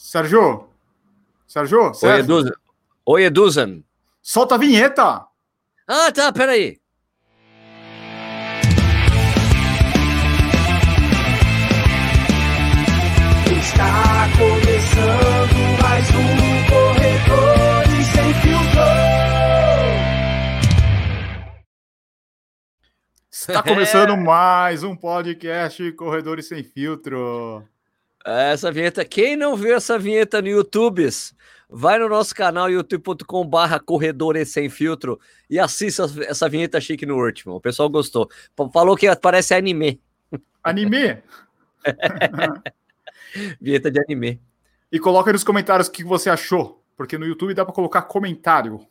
Sérgio? Sérgio? Oi? Eduzan. Oi, Eduzan. Solta a vinheta! Ah, tá, peraí. Está começando mais um Corredores Sem Filtro. Está começando mais um podcast Corredores Sem Filtro. Essa vinheta, quem não viu essa vinheta no YouTube, vai no nosso canal youtube.com barra Corredores Sem Filtro e assista essa vinheta chique no último. O pessoal gostou. Falou que parece anime. Anime? vinheta de anime. E coloca nos comentários o que você achou, porque no YouTube dá para colocar comentário.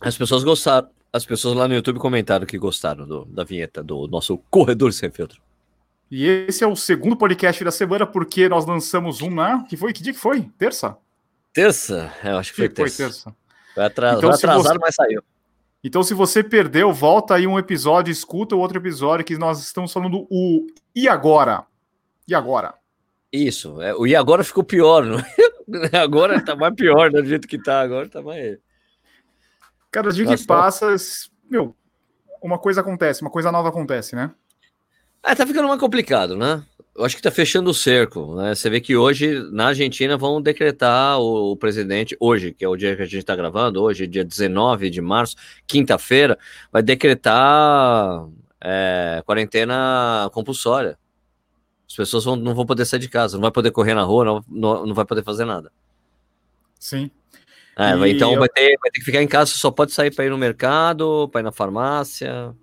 As pessoas gostaram. As pessoas lá no YouTube comentaram que gostaram do, da vinheta do nosso Corredor Sem Filtro. E esse é o segundo podcast da semana, porque nós lançamos um na. Que foi? Que dia que foi? Terça? Terça? Eu acho que foi Que foi terça. terça. Foi atras- Então, atrasado, você- mas saiu. Então, se você perdeu, volta aí um episódio, escuta o outro episódio que nós estamos falando o E agora? E agora? Isso. É, o e agora ficou pior, não é? Agora tá mais pior, né, do jeito que tá. Agora tá mais. Cada dia que Nossa. passa, meu, uma coisa acontece, uma coisa nova acontece, né? Ah, tá ficando mais complicado, né? Eu acho que tá fechando o cerco, né? Você vê que hoje na Argentina vão decretar o, o presidente, hoje, que é o dia que a gente tá gravando, hoje, dia 19 de março, quinta-feira, vai decretar é, quarentena compulsória. As pessoas vão- não vão poder sair de casa, não vai poder correr na rua, não, não, não vai poder fazer nada. Sim. É, vai- então eu- vai, ter, vai ter que ficar em casa, só pode sair para ir no mercado, para ir na farmácia,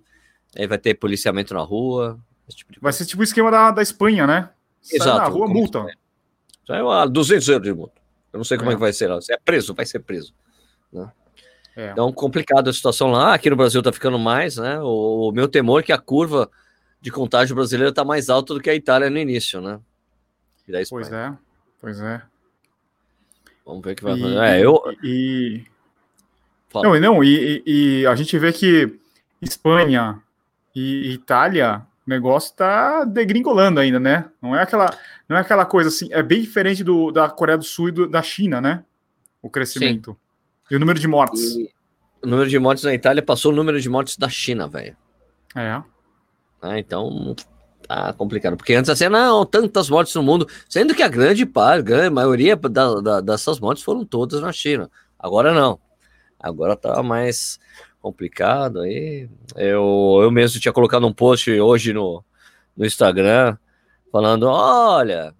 aí vai ter policiamento na rua, tipo Vai ser tipo o esquema da, da Espanha, né? Sai Exato, na rua, multa. Já é uma 200 euros de multa. Eu não sei como é, É. que vai ser lá. Você é preso, vai ser preso. É. Então, complicado a situação lá. Aqui no Brasil tá ficando mais, né? O, o meu temor é que a curva de contágio brasileira tá mais alta do que a Itália no início, né? Pois é, pois é. Vamos ver o que vai fazer. É, eu. e, Fala. não, não, e- e a gente vê que Espanha e Itália, o negócio tá degringolando ainda, né? Não é aquela, não é aquela coisa assim, é bem diferente do, da Coreia do Sul e do- da China, né? O crescimento. E o número de mortes. E o número de mortes na Itália passou o número de mortes da China, velho. É. né? Então tá complicado. Porque antes assim, não, tantas mortes no mundo, sendo que a grande parte, a grande maioria da- da- dessas mortes foram todas na China. Agora não. Agora tá mais complicado aí. Eu, eu mesmo tinha colocado um post hoje no, no Instagram falando: olha,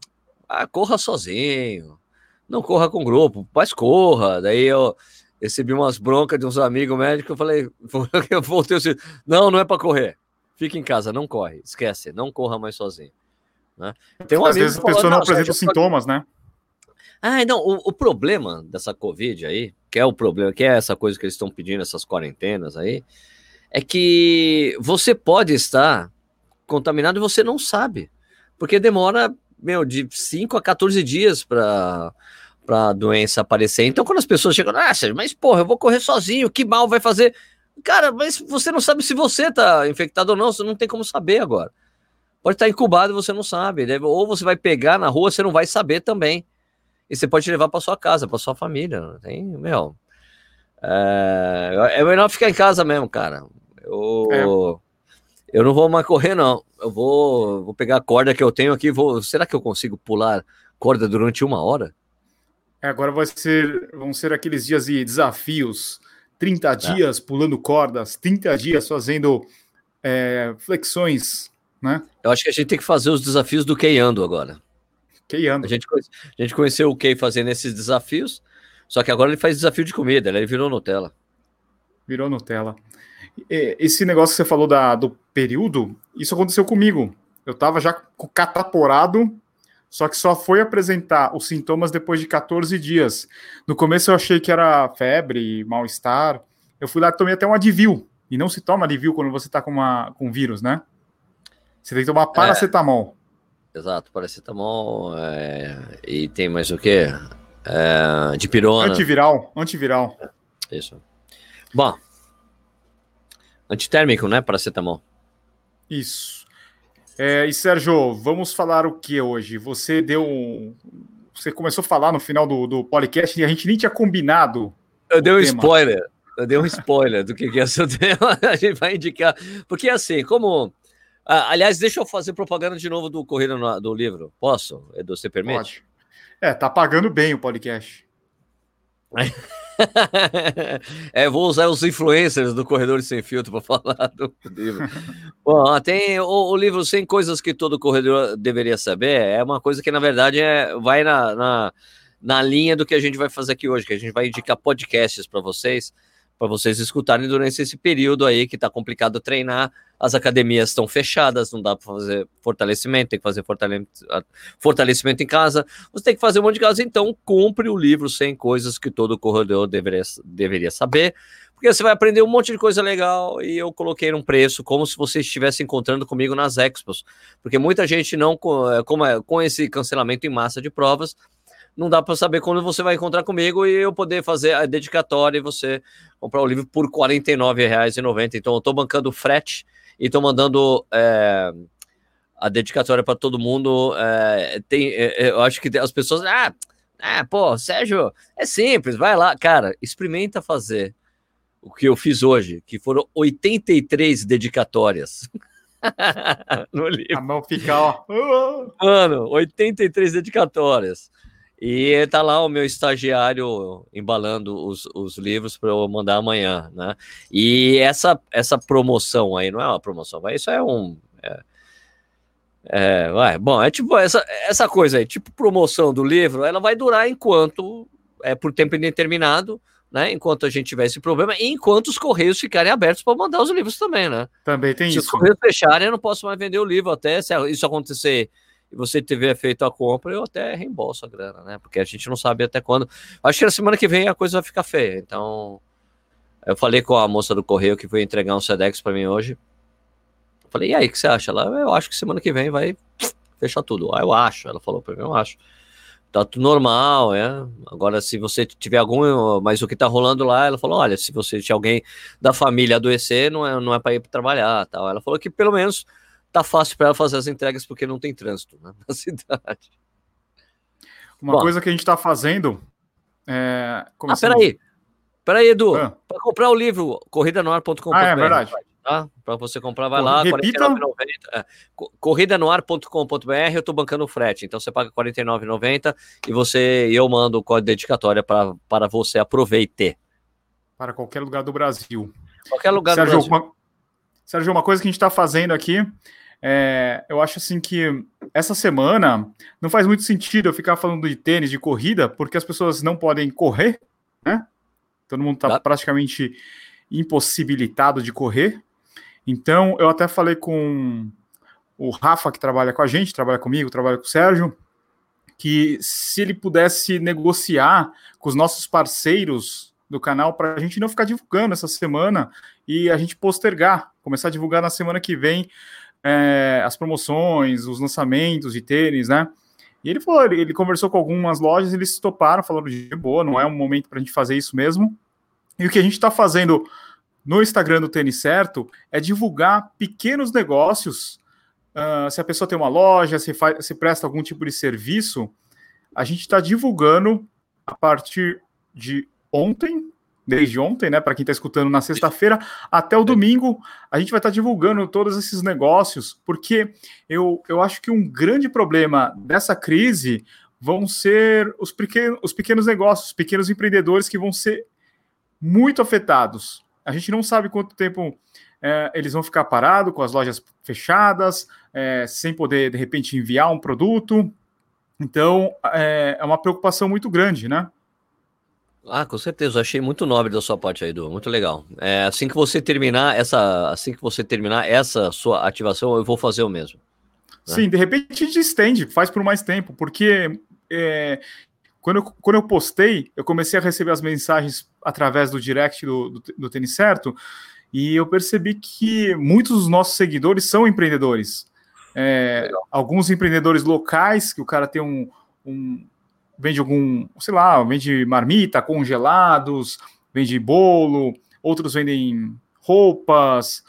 ah, corra sozinho, não corra com grupo, mas corra. Daí eu recebi umas broncas de uns amigos médicos, eu falei, eu voltei assim, não, não é para correr. Fica em casa, não corre, esquece, não corra mais sozinho. Né? Tem um Às vezes a que falou, pessoa não "Não, apresenta sintomas, né? ah, não, o, o problema dessa Covid aí, que é o problema, que é essa coisa que eles estão pedindo, essas quarentenas aí, é que você pode estar contaminado e você não sabe. Porque demora, meu, de 5 a 14 dias para a doença aparecer. Então, quando as pessoas chegam, ah, mas porra, eu vou correr sozinho, que mal vai fazer? Cara, mas você não sabe se você tá infectado ou não, você não tem como saber agora. Pode estar incubado e você não sabe. né? Ou você vai pegar na rua, você não vai saber também. E você pode levar para sua casa, para sua família. Não tem, meu. É, é melhor ficar em casa mesmo, cara. Eu, eu não vou mais correr, não. Eu vou, vou pegar a corda que eu tenho aqui. Vou, será que eu consigo pular corda durante uma hora? É, agora vai ser, vão ser aqueles dias de desafios. 30 dias pulando cordas, 30 dias fazendo é, flexões, né? Eu acho que a gente tem que fazer os desafios do Keiando agora. Anda. A gente, a gente conheceu o Kei fazendo esses desafios, só que agora ele faz desafio de comida, ele virou Nutella. Virou Nutella. Esse negócio que você falou da, do período, isso aconteceu comigo. Eu tava já cataporado, só que só foi apresentar os sintomas depois de 14 dias. No começo eu achei que era febre, mal-estar. Eu fui lá e tomei até um Advil. E não se toma Advil quando você tá com, uma, com vírus, né? Você tem que tomar paracetamol. Exato, paracetamol, é, e tem mais o quê? É, de pirona. Antiviral, antiviral. Isso. Bom, antitérmico, né? Paracetamol. Isso. É, e Sérgio, vamos falar o que hoje? Você deu um- você começou a falar no final do, do podcast e a gente nem tinha combinado. Eu dei um tema. spoiler. Eu dei um spoiler do que, que é seu tema. A gente vai indicar. Porque assim, como. Ah, aliás, deixa eu fazer propaganda de novo do Corrida no, do livro. Posso, Edu? Você permite? Pode. É, tá pagando bem o podcast. é, vou usar os influencers do Corredor Sem Filtro para falar do livro. Bom, tem o, o, livro 100 Coisas que Todo Corredor Deveria Saber. É uma coisa que, na verdade, é, vai na, na, na linha do que a gente vai fazer aqui hoje, que a gente vai indicar podcasts para vocês para vocês escutarem durante esse período aí que está complicado treinar. As academias estão fechadas, não dá para fazer fortalecimento, tem que fazer fortalecimento em casa. Você tem que fazer um monte de coisa, então compre o livro 100 coisas que todo corredor deveria, deveria saber, porque você vai aprender um monte de coisa legal e eu coloquei num preço como se você estivesse encontrando comigo nas expos, porque muita gente não, como é, com esse cancelamento em massa de provas, não dá para saber quando você vai encontrar comigo e eu poder fazer a dedicatória e você comprar o livro por R$ 49,90. Então eu estou bancando frete e estou mandando é, a dedicatória para todo mundo. É, tem, é, eu acho que as pessoas. Ah, ah, pô, Sérgio, é simples, vai lá. Cara, experimenta fazer o que eu fiz hoje, que foram 83 dedicatórias. no livro. A mão fica, ó. Mano, 83 dedicatórias. E tá lá o meu estagiário embalando os, os livros para eu mandar amanhã, né? E essa, essa promoção aí não é uma promoção, mas isso é um. É, é, vai, bom, é tipo essa, essa coisa aí, tipo promoção do livro, ela vai durar enquanto é por tempo indeterminado, né? Enquanto a gente tiver esse problema, e enquanto os correios ficarem abertos para mandar os livros também, né? Também tem se isso. Se os correios fecharem, eu não posso mais vender o livro até se isso acontecer e você tiver feito a compra, eu até reembolso a grana, né? Porque a gente não sabe até quando. Acho que na semana que vem a coisa vai ficar feia. Então, eu falei com a moça do correio que foi entregar um Sedex para mim hoje. falei, e aí, o que você acha? Ela, eu acho que semana que vem vai fechar tudo. Ah, eu acho. Ela falou para mim, eu acho. Tá tudo normal, é. Agora, se você tiver algum. Mas o que tá rolando lá, ela falou: olha, se você tiver alguém da família adoecer, não é, não é para ir trabalhar. Tal. Ela falou que pelo menos tá fácil para ela fazer as entregas porque não tem trânsito né, na cidade. Uma Bom, coisa que a gente está fazendo é. Começando... Ah, peraí. Peraí, Edu. Ah. Para comprar o livro, corridanoar.com.br. Ah, é verdade. Tá? Para você comprar, vai lá. Repita. É, corridanoar.com.br, eu estou bancando o frete. Então você paga R$ 49,90 e você eu mando o código dedicatória para, para você. Aproveite. Para qualquer lugar do Brasil. Qualquer lugar Sérgio, do Brasil. Uma, Sérgio, uma coisa que a gente está fazendo aqui é, eu acho assim que essa semana não faz muito sentido eu ficar falando de tênis, de corrida, porque as pessoas não podem correr, né? Todo mundo está praticamente impossibilitado de correr. Então, eu até falei com o Rafa, que trabalha com a gente, trabalha comigo, trabalha com o Sérgio, que se ele pudesse negociar com os nossos parceiros do canal para a gente não ficar divulgando essa semana e a gente postergar, começar a divulgar na semana que vem é, as promoções, os lançamentos de tênis, né? E ele falou, ele, ele conversou com algumas lojas, eles toparam, falaram de boa, não é um momento para a gente fazer isso mesmo. E o que a gente está fazendo no Instagram do Tênis Certo é divulgar pequenos negócios. Uh, se a pessoa tem uma loja, se, faz, se presta algum tipo de serviço, a gente está divulgando a partir de ontem, desde ontem, né? Para quem está escutando na sexta-feira, até o domingo, a gente vai estar tá divulgando todos esses negócios, porque eu, eu acho que um grande problema dessa crise vão ser os pequenos, os pequenos negócios, os pequenos empreendedores que vão ser muito afetados. A gente não sabe quanto tempo é, eles vão ficar parados, com as lojas fechadas, é, sem poder, de repente, enviar um produto. Então, é, é uma preocupação muito grande, né? Ah, com certeza. Eu achei muito nobre da sua parte aí, Edu. Muito legal. É, assim que você terminar essa, assim que você terminar essa sua ativação, eu vou fazer o mesmo. Né? Sim, de repente a gente estende, faz por mais tempo, porque é, quando, eu, quando eu postei, eu comecei a receber as mensagens através do direct do, do, do Tênis Certo, e eu percebi que muitos dos nossos seguidores são empreendedores. É, alguns empreendedores locais, que o cara tem um, um vende algum, sei lá, vende marmita, congelados, vende bolo, outros vendem roupas,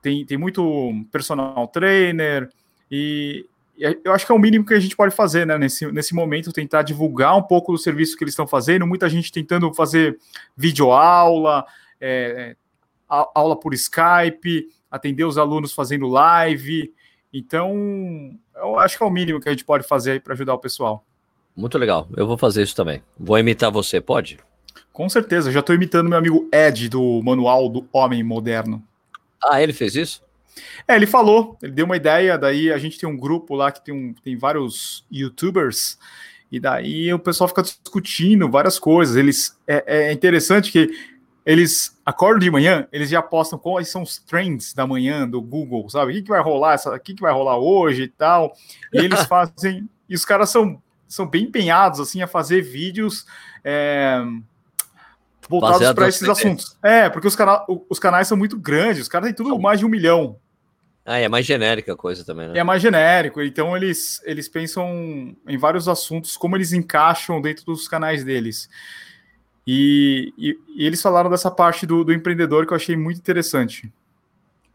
tem, tem muito personal trainer, e eu acho que é o mínimo que a gente pode fazer, né? Nesse, nesse momento, tentar divulgar um pouco do serviço que eles estão fazendo. Muita gente tentando fazer videoaula, é, aula por Skype, atender os alunos fazendo live. Então, eu acho que é o mínimo que a gente pode fazer para ajudar o pessoal. Muito legal. Eu vou fazer isso também. Vou imitar você, pode? Com certeza. Já estou imitando meu amigo Ed do Manual do Homem Moderno. Ah, ele fez isso? É, ele falou, ele deu uma ideia, daí a gente tem um grupo lá que tem, um, tem vários youtubers, e daí o pessoal fica discutindo várias coisas. Eles é, é interessante que eles acordam de manhã, eles já postam quais são os trends da manhã do Google, sabe? O que, que vai rolar, o que, que vai rolar hoje e tal. E eles fazem. E os caras são, são bem empenhados assim a fazer vídeos. É, voltados para esses assuntos. É, porque os, cana os canais são muito grandes, os caras têm tudo mais de um milhão. Ah, é mais genérica a coisa também, né? É mais genérico, então eles, eles pensam em vários assuntos, como eles encaixam dentro dos canais deles. E, e, e eles falaram dessa parte do, do, empreendedor que eu achei muito interessante.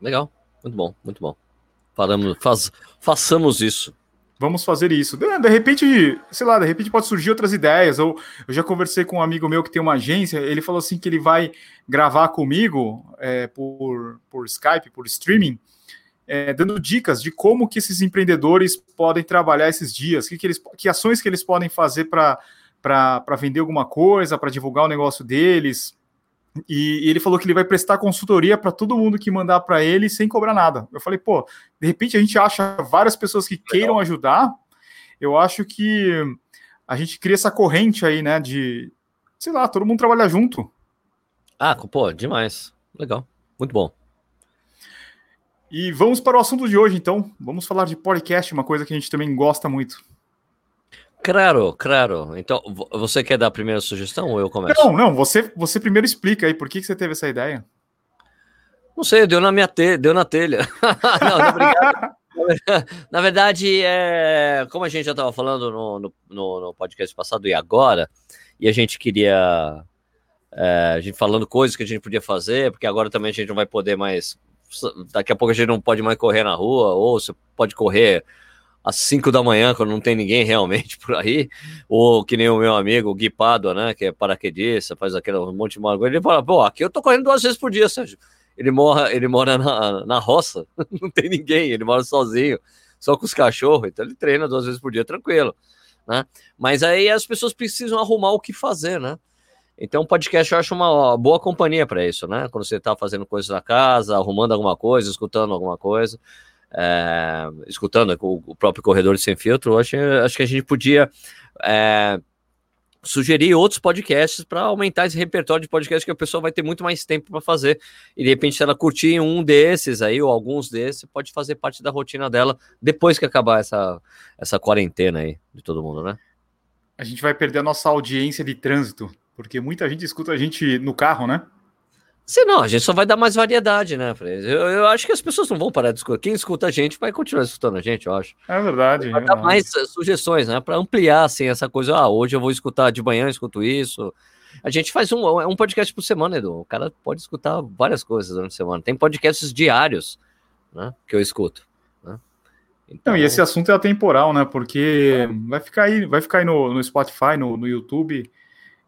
Legal, muito bom, muito bom. Falamos, faz, façamos isso vamos fazer isso. De, repente, sei lá, de repente pode surgir outras ideias. Ou eu já conversei com um amigo meu que tem uma agência, ele falou assim que ele vai gravar comigo é, por, por Skype, por streaming, é, dando dicas de como que esses empreendedores podem trabalhar esses dias, que, que, eles, que ações que eles podem fazer para vender alguma coisa, para divulgar o negócio deles. E, e, ele falou que ele vai prestar consultoria para todo mundo que mandar para ele sem cobrar nada. Eu falei, pô, de repente a gente acha várias pessoas que queiram Legal. ajudar. Eu acho que a gente cria essa corrente aí, né? De, sei lá, todo mundo trabalhar junto. Ah, pô, demais. Legal. Muito bom. E vamos para o assunto de hoje, então. Vamos falar de podcast, uma coisa que a gente também gosta muito. Claro, claro. Então, você quer dar a primeira sugestão ou eu começo? Não, não, você, você primeiro explica aí por que, que você teve essa ideia. Não sei, deu na minha te... deu na telha. não, obrigado. na verdade, é... como a gente já estava falando no, no, no, podcast passado e agora, e a gente queria. É, a gente falando coisas que a gente podia fazer, porque agora também a gente não vai poder mais. Daqui a pouco a gente não pode mais correr na rua, ou você pode correr às 5 da manhã, quando não tem ninguém realmente por aí, ou que nem o meu amigo, Gui né, que é paraquedista, faz aquele monte de mago, ele fala, pô, aqui eu tô correndo duas vezes por dia, Sérgio. Ele mora, ele mora na, na roça, não tem ninguém, ele mora sozinho, só com os cachorros, então ele treina duas vezes por dia, tranquilo, né? Mas aí as pessoas precisam arrumar o que fazer, né? Então, o podcast eu acho uma boa companhia para isso, né? Quando você está fazendo coisas na casa, arrumando alguma coisa, escutando alguma coisa é, escutando o, o, próprio Corredor Sem Filtro, acho, acho que a gente podia é, sugerir outros podcasts para aumentar esse repertório de podcasts que a pessoa vai ter muito mais tempo para fazer. E de repente, se ela curtir um desses aí, ou alguns desses, pode fazer parte da rotina dela depois que acabar essa, essa quarentena aí de todo mundo, né? A gente vai perder a nossa audiência de trânsito, porque muita gente escuta a gente no carro, né? Se não, a gente só vai dar mais variedade, né, eu, eu acho que as pessoas não vão parar de escutar. Quem escuta a gente vai continuar escutando a gente, eu acho. É verdade. Vai dar mais eh, sugestões, né? Para ampliar, assim, essa coisa. Ah, hoje eu vou escutar de manhã, escuto isso. A gente faz um, um podcast por semana, Edu. O cara pode escutar várias coisas durante a semana. Tem podcasts diários, né? Que eu escuto. Né? Então... Não, e esse assunto é atemporal, né? Porque vai ficar aí, vai ficar aí no, no Spotify, no, no YouTube,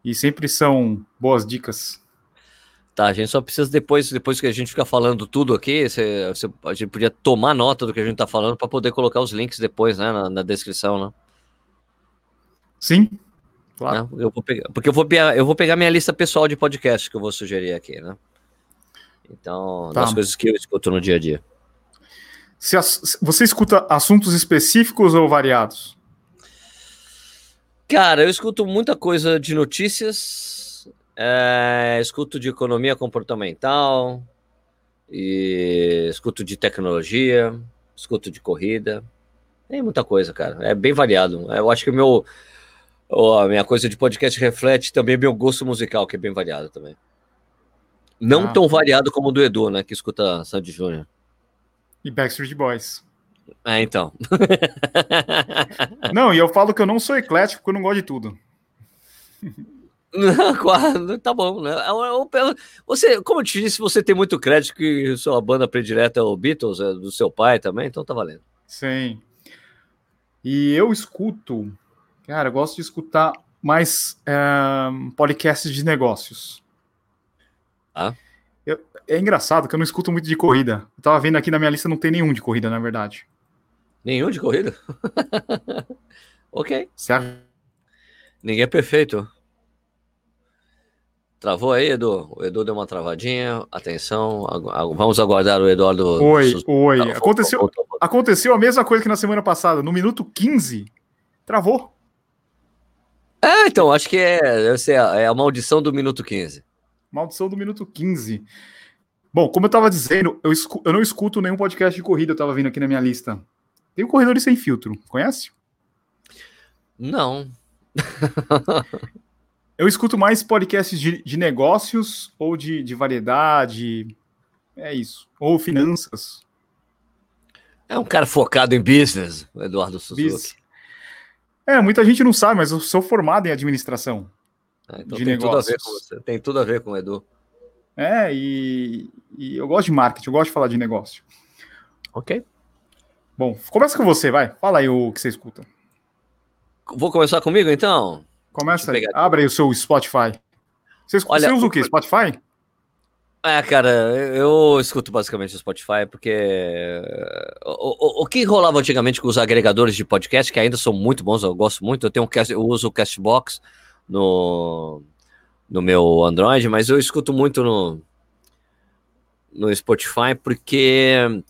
e sempre são boas dicas. Tá, a gente só precisa depois, depois que a gente ficar falando tudo aqui, você, você, a gente podia tomar nota do que a gente tá falando para poder colocar os links depois, né, na, na descrição, né? Sim, claro. Né? Eu vou pegar, porque eu vou, eu vou pegar minha lista pessoal de podcasts que eu vou sugerir aqui, né? Então, tá. das coisas que eu escuto no dia a dia. Se as, você escuta assuntos específicos ou variados? Cara, eu escuto muita coisa de notícias, é, escuto de economia comportamental, e escuto de tecnologia, escuto de corrida. Tem muita coisa, cara. É bem variado. Eu acho que o meu. a minha coisa de podcast reflete também meu gosto musical, que é bem variado também. Não ah. tão variado como o do Edu, né? Que escuta Sandy Júnior. E Backstreet Boys. É, então. não, e eu falo que eu não sou eclético, porque eu não gosto de tudo. tá bom, né? É você, como eu te disse, você tem muito crédito que sua banda predileta é o Beatles, é do seu pai também, então tá valendo. Sim. E eu escuto, cara, eu gosto de escutar mais é, podcasts de negócios. Ah? Eu, é engraçado que eu não escuto muito de corrida. Eu tava vendo aqui na minha lista, não tem nenhum de corrida, na verdade. Nenhum de corrida? ok. Certo? Ninguém é perfeito. Travou aí, Edu? O Edu deu uma travadinha. Atenção, vamos aguardar o Eduardo. Oi, oi. Aconteceu, aconteceu a mesma coisa que na semana passada. No minuto 15, travou. É, então, acho que é, a, é a maldição do minuto 15. Maldição do minuto 15. Bom, como eu estava dizendo, eu, escu eu, não escuto nenhum podcast de corrida, eu estava vindo aqui na minha lista. Tem o Corredores Sem Filtro, conhece? Não. eu escuto mais podcasts de, de negócios ou de, de, variedade. É isso. Ou finanças. É um cara focado em business, Eduardo Suzuki. É, muita gente não sabe, mas eu sou formado em administração. É, então de tem negócios. tudo a ver com você. Tem tudo a ver com o Edu. É, e, e eu gosto de marketing, eu gosto de falar de negócio. Ok. Bom, começa com você, vai. Fala aí o que você escuta. Vou começar comigo, então? Começa aí. Abre aí o seu Spotify. Você, escuta, Olha, você usa o quê? Spotify? É, cara, eu escuto basicamente o Spotify porque o, o, o, que rolava antigamente com os agregadores de podcast, que ainda são muito bons, eu gosto muito, eu tenho um cast, eu uso o Castbox no, no meu Android, mas eu escuto muito no, no Spotify porque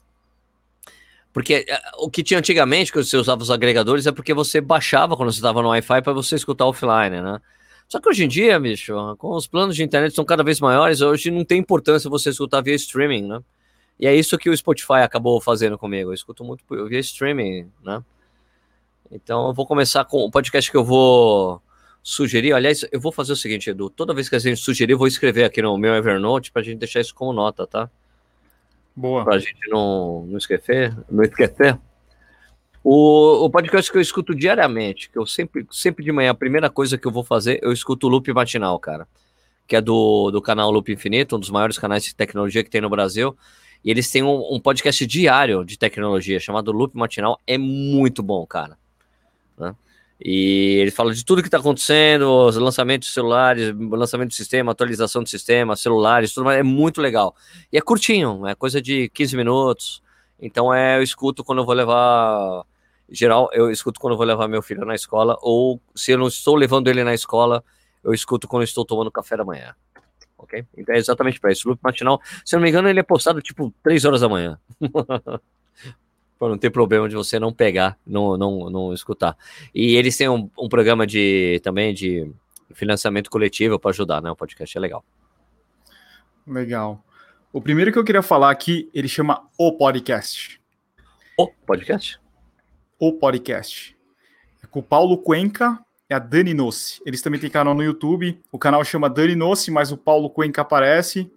porque é, o que tinha antigamente, que você usava os agregadores, é porque você baixava quando você estava no Wi-Fi para você escutar offline, né? Só que hoje em dia, bicho, com os planos de internet são cada vez maiores, hoje não tem importância você escutar via streaming, né? E é isso que o Spotify acabou fazendo comigo. Eu escuto muito via streaming, né? Então eu vou começar com o podcast que eu vou sugerir. Aliás, eu vou fazer o seguinte, Edu. Toda vez que a gente sugerir, eu vou escrever aqui no meu Evernote para a gente deixar isso como nota, tá? Boa. Pra gente não, não esquecer, não esquecer. O, o podcast que eu escuto diariamente, que eu sempre, sempre de manhã, a primeira coisa que eu vou fazer, eu escuto o Loop Matinal, cara. Que é do, do canal Loop Infinito, um dos maiores canais de tecnologia que tem no Brasil. E eles têm um, um podcast diário de tecnologia chamado Loop Matinal. É muito bom, cara. E ele fala de tudo que está acontecendo, os lançamentos de celulares, lançamento de sistema, atualização do sistema, celulares, tudo mais, é muito legal. E é curtinho, é coisa de 15 minutos. Então é, eu escuto quando eu vou levar. Geral, eu escuto quando eu vou levar meu filho na escola, ou se eu não estou levando ele na escola, eu escuto quando eu estou tomando café da manhã. Ok? Então é exatamente para isso. O loop matinal, se não me engano, ele é postado tipo 3 horas da manhã. para não ter problema de você não pegar, não, não, não escutar. E eles têm um, um programa de também de financiamento coletivo para ajudar, né? O podcast é legal. Legal. O primeiro que eu queria falar aqui, ele chama O Podcast. O Podcast? O Podcast. É com o Paulo Cuenca e a Dani Nossi. Eles também têm canal no YouTube. O canal chama Dani Nossi, mas o Paulo Cuenca aparece.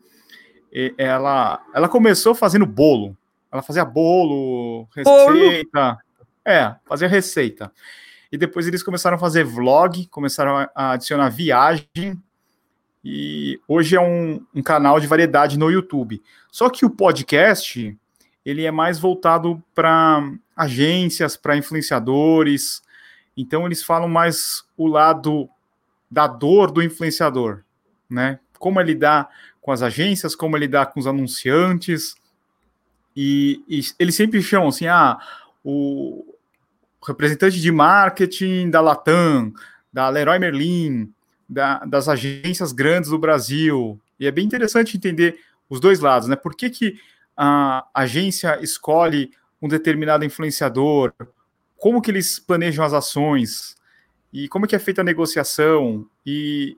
E ela, ela começou fazendo bolo. Ela fazia bolo, receita. Bolo. É, fazia receita. E depois eles começaram a fazer vlog, começaram a adicionar viagem. E hoje é um, um canal de variedade no YouTube. Só que o podcast, ele é mais voltado para agências, para influenciadores. Então eles falam mais o lado da dor do influenciador, né? Como ele lidar com as agências, como ele lidar com os anunciantes, e, e eles sempre chamam assim, ah, o representante de marketing da Latam, da Leroy Merlin, da, das agências grandes do Brasil. E é bem interessante entender os dois lados, né? Por que, que a agência escolhe um determinado influenciador? Como que eles planejam as ações? E como que é feita a negociação? E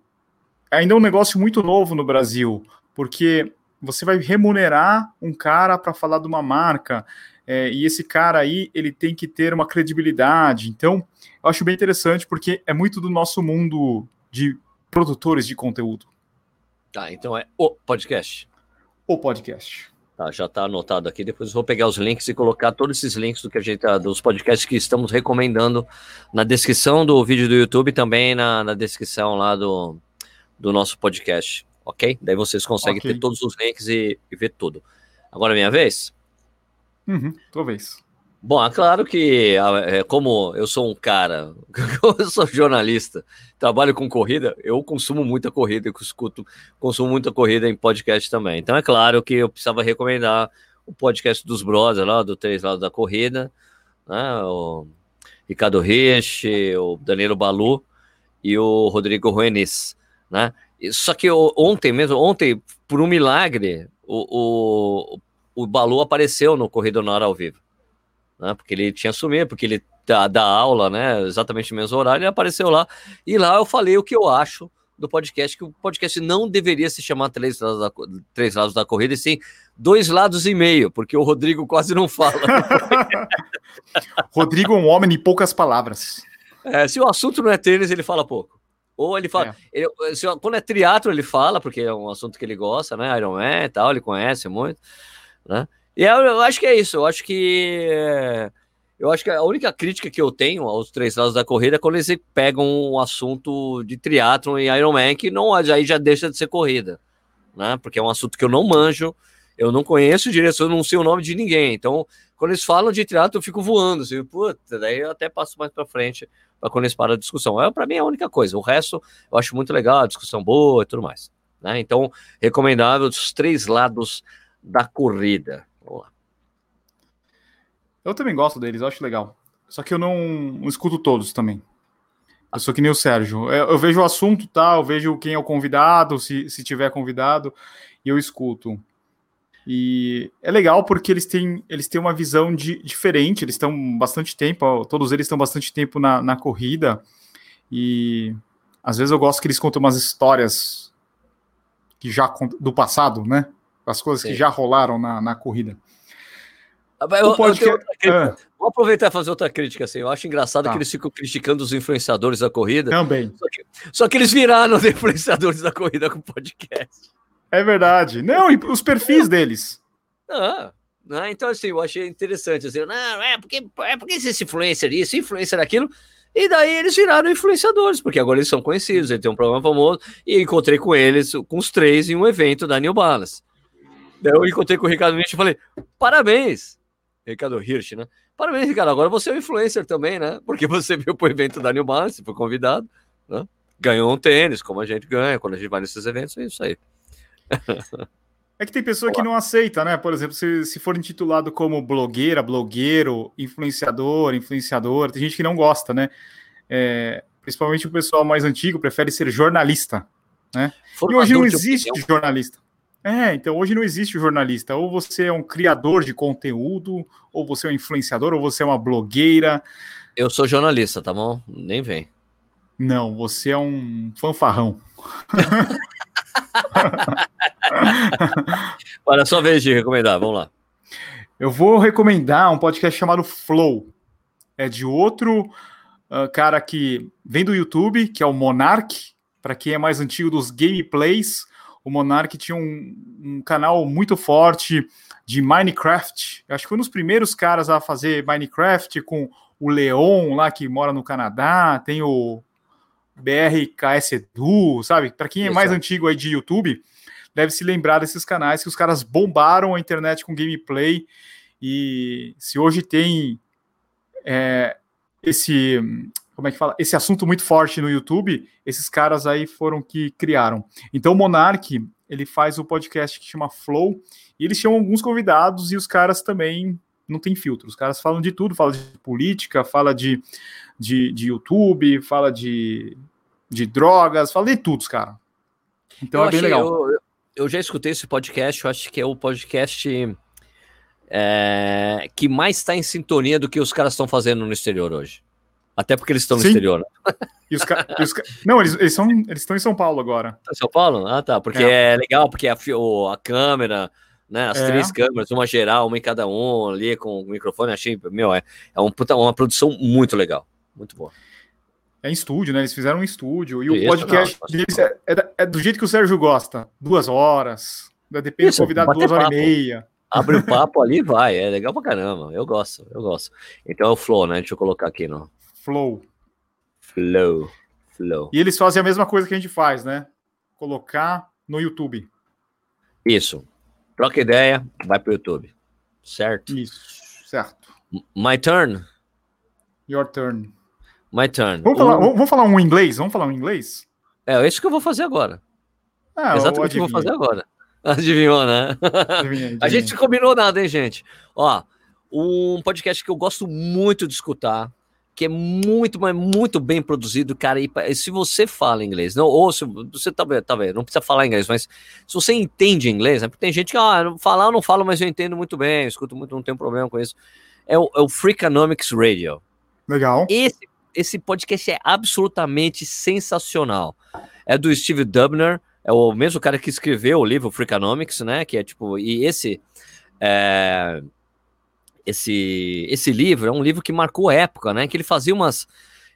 ainda é um negócio muito novo no Brasil, porque você vai remunerar um cara para falar de uma marca, é, e esse cara aí, ele tem que ter uma credibilidade. Então, eu acho bem interessante, porque é muito do nosso mundo de produtores de conteúdo. Tá, então é o podcast. O podcast. Tá, já está anotado aqui. Depois eu vou pegar os links e colocar todos esses links do que a gente tá, dos podcasts que estamos recomendando na descrição do vídeo do YouTube também na, na descrição lá do, do nosso podcast ok? Daí vocês conseguem okay. ter todos os links e, e, ver tudo. Agora é minha vez? Uhum, tua vez. Bom, é claro que é, como eu sou um cara, eu sou jornalista, trabalho com corrida, eu consumo muita corrida, eu escuto, consumo muita corrida em podcast também. Então é claro que eu precisava recomendar o podcast dos brothers lá, do Três Lados da Corrida, né? O Ricardo Rich, o Danilo Balu e o Rodrigo Ruenis, né? Só que ontem mesmo, ontem, por um milagre, o, o, o Balu apareceu no Corrida na Hora ao vivo né? Porque ele tinha sumido, porque ele dá, dá, aula, né? Exatamente no mesmo horário, ele apareceu lá. E lá eu falei o que eu acho do podcast, que o podcast não deveria se chamar Três Lados da, três lados da Corrida, e sim Dois Lados e Meio, porque o Rodrigo quase não fala. Rodrigo é um homem de poucas palavras. É, se o assunto não é tênis, ele fala pouco. Ou ele fala. É. Ele, quando é triatlo, ele fala, porque é um assunto que ele gosta, né? Ironman e tal, ele conhece muito, né? E eu, eu, acho que é isso. Eu acho que. Eu acho que a única crítica que eu tenho aos três lados da corrida é quando eles pegam um assunto de triatlon e Ironman, que não, aí já deixa de ser corrida, né? Porque é um assunto que eu não manjo, eu não conheço direito, eu não sei o nome de ninguém. Então, quando eles falam de triatlo, eu fico voando, assim, puta, daí eu até passo mais para frente quando eles param a discussão. É, para mim é a única coisa. O resto eu acho muito legal, a discussão boa e tudo mais. Né? Então, recomendável os três lados da corrida. Vamos lá. Eu também gosto deles, eu acho legal. Só que eu não, não escuto todos também. Eu sou que nem o Sérgio. Eu, eu, vejo o assunto, tá? Eu vejo quem é o convidado, se, se tiver convidado, e eu escuto. E é legal porque eles têm, eles têm uma visão de, diferente, eles estão bastante tempo, todos eles estão bastante tempo na, na corrida. E às vezes eu gosto que eles contam umas histórias que já do passado, né? as coisas Sim. que já rolaram na, na corrida. Ah, eu, eu ah. Vou aproveitar e fazer outra crítica. Assim. Eu acho engraçado tá. que eles ficam criticando os influenciadores da corrida. Também. Só que, só que eles viraram os influenciadores da corrida com podcast. É verdade. Não, e os perfis deles. Ah, não, então, assim, eu achei interessante. Assim, não, é porque, é porque esse influencer isso, influencer aquilo. E daí eles viraram influenciadores, porque agora eles são conhecidos, ele tem um programa famoso. E encontrei com eles, com os três, em um evento da New Balance. Eu encontrei com o Ricardo Hirsch e falei: parabéns, Ricardo Hirsch, né? Parabéns, Ricardo. Agora você é um influencer também, né? Porque você veio para o evento da New Balance, foi convidado, né? Ganhou um tênis, como a gente ganha quando a gente vai nesses eventos, é isso aí. É que tem pessoa Olá. que não aceita, né? Por exemplo, se, se for intitulado como blogueira, blogueiro, influenciador, influenciador, tem gente que não gosta, né? É, principalmente o pessoal mais antigo prefere ser jornalista, né? e hoje não existe jornalista. É, então hoje não existe jornalista. Ou você é um criador de conteúdo, ou você é um influenciador, ou você é uma blogueira. Eu sou jornalista, tá bom? Nem vem. Não, você é um fanfarrão. Olha, só vez de recomendar, vamos lá. Eu vou recomendar um podcast chamado Flow. É de outro uh, cara que vem do YouTube, que é o Monark. Para quem é mais antigo dos gameplays, o Monark tinha um, um, canal muito forte de Minecraft. Acho que foi um dos primeiros caras a fazer Minecraft com o Leon lá que mora no Canadá, tem o BRKS Edu, sabe? Para quem é mais antigo aí de YouTube, deve se lembrar desses canais que os caras bombaram a internet com gameplay. E se hoje tem é, esse como é que fala? Esse assunto muito forte no YouTube, esses caras aí foram que criaram. Então o Monark, ele faz o podcast que chama Flow, e eles chamam alguns convidados e os caras também não tem filtro. Os caras falam de tudo, fala de política, fala de, de, de YouTube, fala de, de drogas, fala de tudo, cara. Então eu é bem achei, legal. Eu, eu, já escutei esse podcast, eu acho que é o podcast é, que mais está em sintonia do que os caras estão fazendo no exterior hoje. Até porque eles estão no Sim. exterior. Né? E os e os. Não, eles, eles, são, eles estão em São Paulo agora. Tá São Paulo? Ah, tá. Porque é, é legal, porque a, a câmera, né? As é. três câmeras, uma geral, uma em cada um, ali com o microfone, achei, meu, é, é um, uma produção muito legal. Muito boa. É em estúdio, né? Eles fizeram um estúdio. E o podcast não, deles é, é, é, do jeito que o Sérgio gosta. Duas horas. Depende do convidado, duas horas e meia. Abre o papo ali vai. É legal pra caramba. Eu gosto, eu gosto. Então é o Flow, né? Deixa eu colocar aqui no. Flow. Flow. Flow. E eles fazem a mesma coisa que a gente faz, né? Colocar no YouTube. Isso. Troca ideia, vai pro YouTube. Certo? Isso, certo. My turn. Your turn. My turn. Vamos, falar, vamos falar um inglês? Vamos falar um inglês? É, é isso que eu vou fazer agora. Ah, Exatamente o que eu vou fazer agora. Adivinhou, né? Adivinha, adivinha. A gente não combinou nada, hein, gente? Ó, um podcast que eu gosto muito de escutar, que é muito, mas muito bem produzido, cara. E se você fala inglês, não, ou se você tá, tá vendo, não precisa falar inglês, mas se você entende inglês, né? Porque tem gente que, ah, falar eu não falo, mas eu entendo muito bem, escuto muito, não tenho problema com isso. É o, é o Freakonomics Radio. Legal. Esse, esse podcast é absolutamente sensacional. É do Steve Dubner, é o mesmo cara que escreveu o livro Freakonomics, né? Que é tipo, e esse é, esse esse livro é um livro que marcou época, né? Que ele fazia umas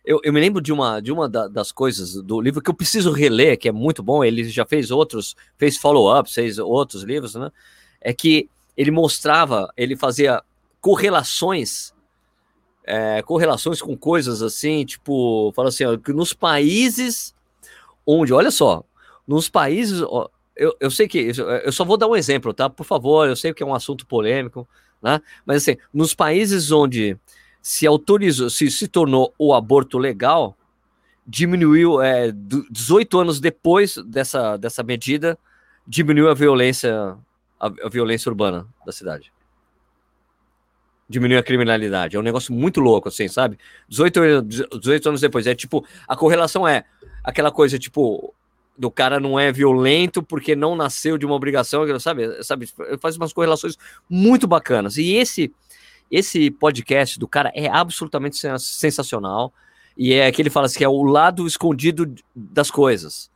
eu, eu me lembro de uma, de uma da- das coisas do livro que eu preciso reler, que é muito bom. Ele já fez outros, fez follow-up, fez outros livros, né? É que ele mostrava, ele fazia correlações é, correlações com coisas assim, tipo, fala assim, ó, que nos países onde, olha só, nos países, ó, eu, eu sei que, eu só vou dar um exemplo, tá? Por favor, eu sei que é um assunto polêmico, né? Mas assim, nos países onde se autorizou, se se tornou o aborto legal, diminuiu, é, do- 18 anos depois dessa, dessa medida, diminuiu a violência, a, a violência urbana da cidade diminuir a criminalidade. É um negócio muito louco, assim, sabe? 18, anos- 18 anos depois. É tipo, a correlação é aquela coisa, tipo, do cara não é violento porque não nasceu de uma obrigação, sabe? sabe? Faz umas correlações muito bacanas. E esse esse podcast do cara é absolutamente sen- sensacional. E é que ele fala assim, que é o lado escondido das coisas.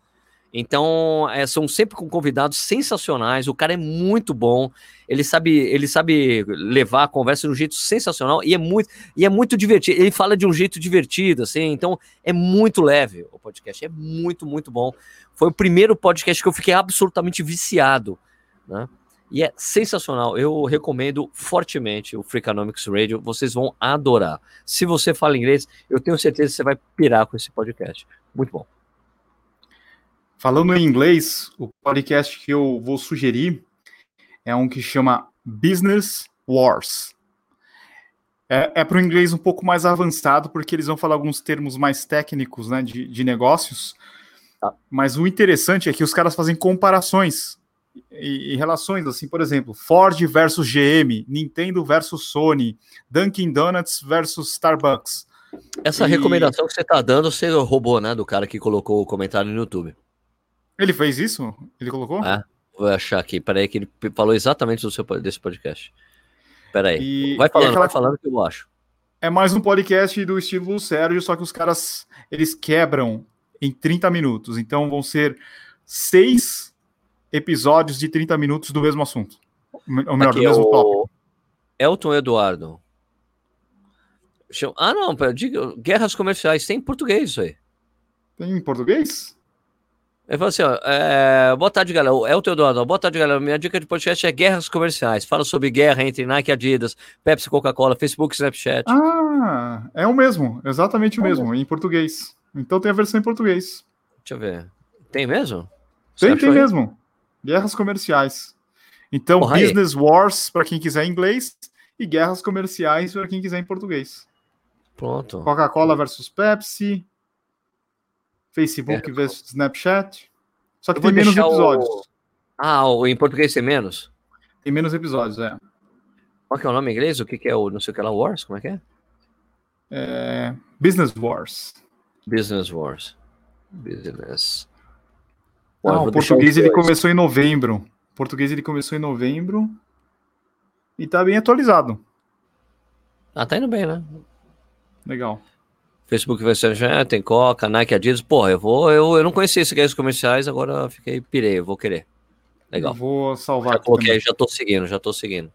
Então, é, são sempre com convidados sensacionais. O cara é muito bom. Ele sabe, ele sabe levar a conversa de um jeito sensacional e é muito, e é muito divertido. Ele fala de um jeito divertido, assim. Então, é muito leve o podcast. É muito, muito bom. Foi o primeiro podcast que eu fiquei absolutamente viciado, né? E é sensacional. Eu recomendo fortemente o Freakonomics Radio. Vocês vão adorar. Se você fala inglês, eu tenho certeza que você vai pirar com esse podcast. Muito bom. Falando em inglês, o podcast que eu vou sugerir é um que chama Business Wars. É, é para o inglês um pouco mais avançado, porque eles vão falar alguns termos mais técnicos né, de, de negócios. Tá. Mas o interessante é que os caras fazem comparações e, e relações, assim, por exemplo, Ford versus GM, Nintendo versus Sony, Dunkin' Donuts versus Starbucks. Essa E- recomendação que você tá dando, você roubou, né? Do cara que colocou o comentário no YouTube. Ele fez isso? Ele colocou? É. Vou achar aqui. Peraí, que ele falou exatamente do seu, desse podcast. Peraí. E- vai e falando, aquela- vai falando que eu acho. É mais um podcast do estilo Sérgio, só que os caras eles quebram em 30 minutos. Então vão ser seis episódios de 30 minutos do mesmo assunto. Ou melhor, Aqui do é mesmo tópico. o Elton Eduardo. Ah, não, pera, diga, guerras comerciais. Tem em português isso aí. Tem em português? Ele falou assim: ó, é, boa tarde, galera. O Elton Eduardo, boa tarde, galera. Minha dica de podcast é guerras comerciais. Fala sobre guerra entre Nike, Adidas, Pepsi, Coca-Cola, Facebook, Snapchat. Ah, é o mesmo, exatamente o É o mesmo, em português. Então tem a versão em português. Deixa eu ver. Tem mesmo? Você Tem, tem aí? mesmo. Guerras comerciais. Então, Porra, aí. Business Wars para quem quiser em inglês e guerras comerciais para quem quiser em português. Pronto. Coca-Cola versus Pepsi, Facebook É. versus Snapchat. Só que tem menos deixar o- episódios. Ah, o, em português tem menos? Tem menos episódios, é. Qual que é o nome em inglês? O que, que é o não sei o que lá? Wars? Como é que é? É, Business Wars. Business Wars. Business. Eu o português ele começou em novembro. O português ele começou em novembro e tá bem atualizado. Ah, tá indo bem, né? Legal. Facebook vai ser já tem Coca, Nike, Adidas. Porra, eu vou. Eu, eu não conhecia esses comerciais, agora eu fiquei pirei, eu vou querer. Legal. Eu vou salvar Já aqui coloquei, já tô seguindo, já tô seguindo.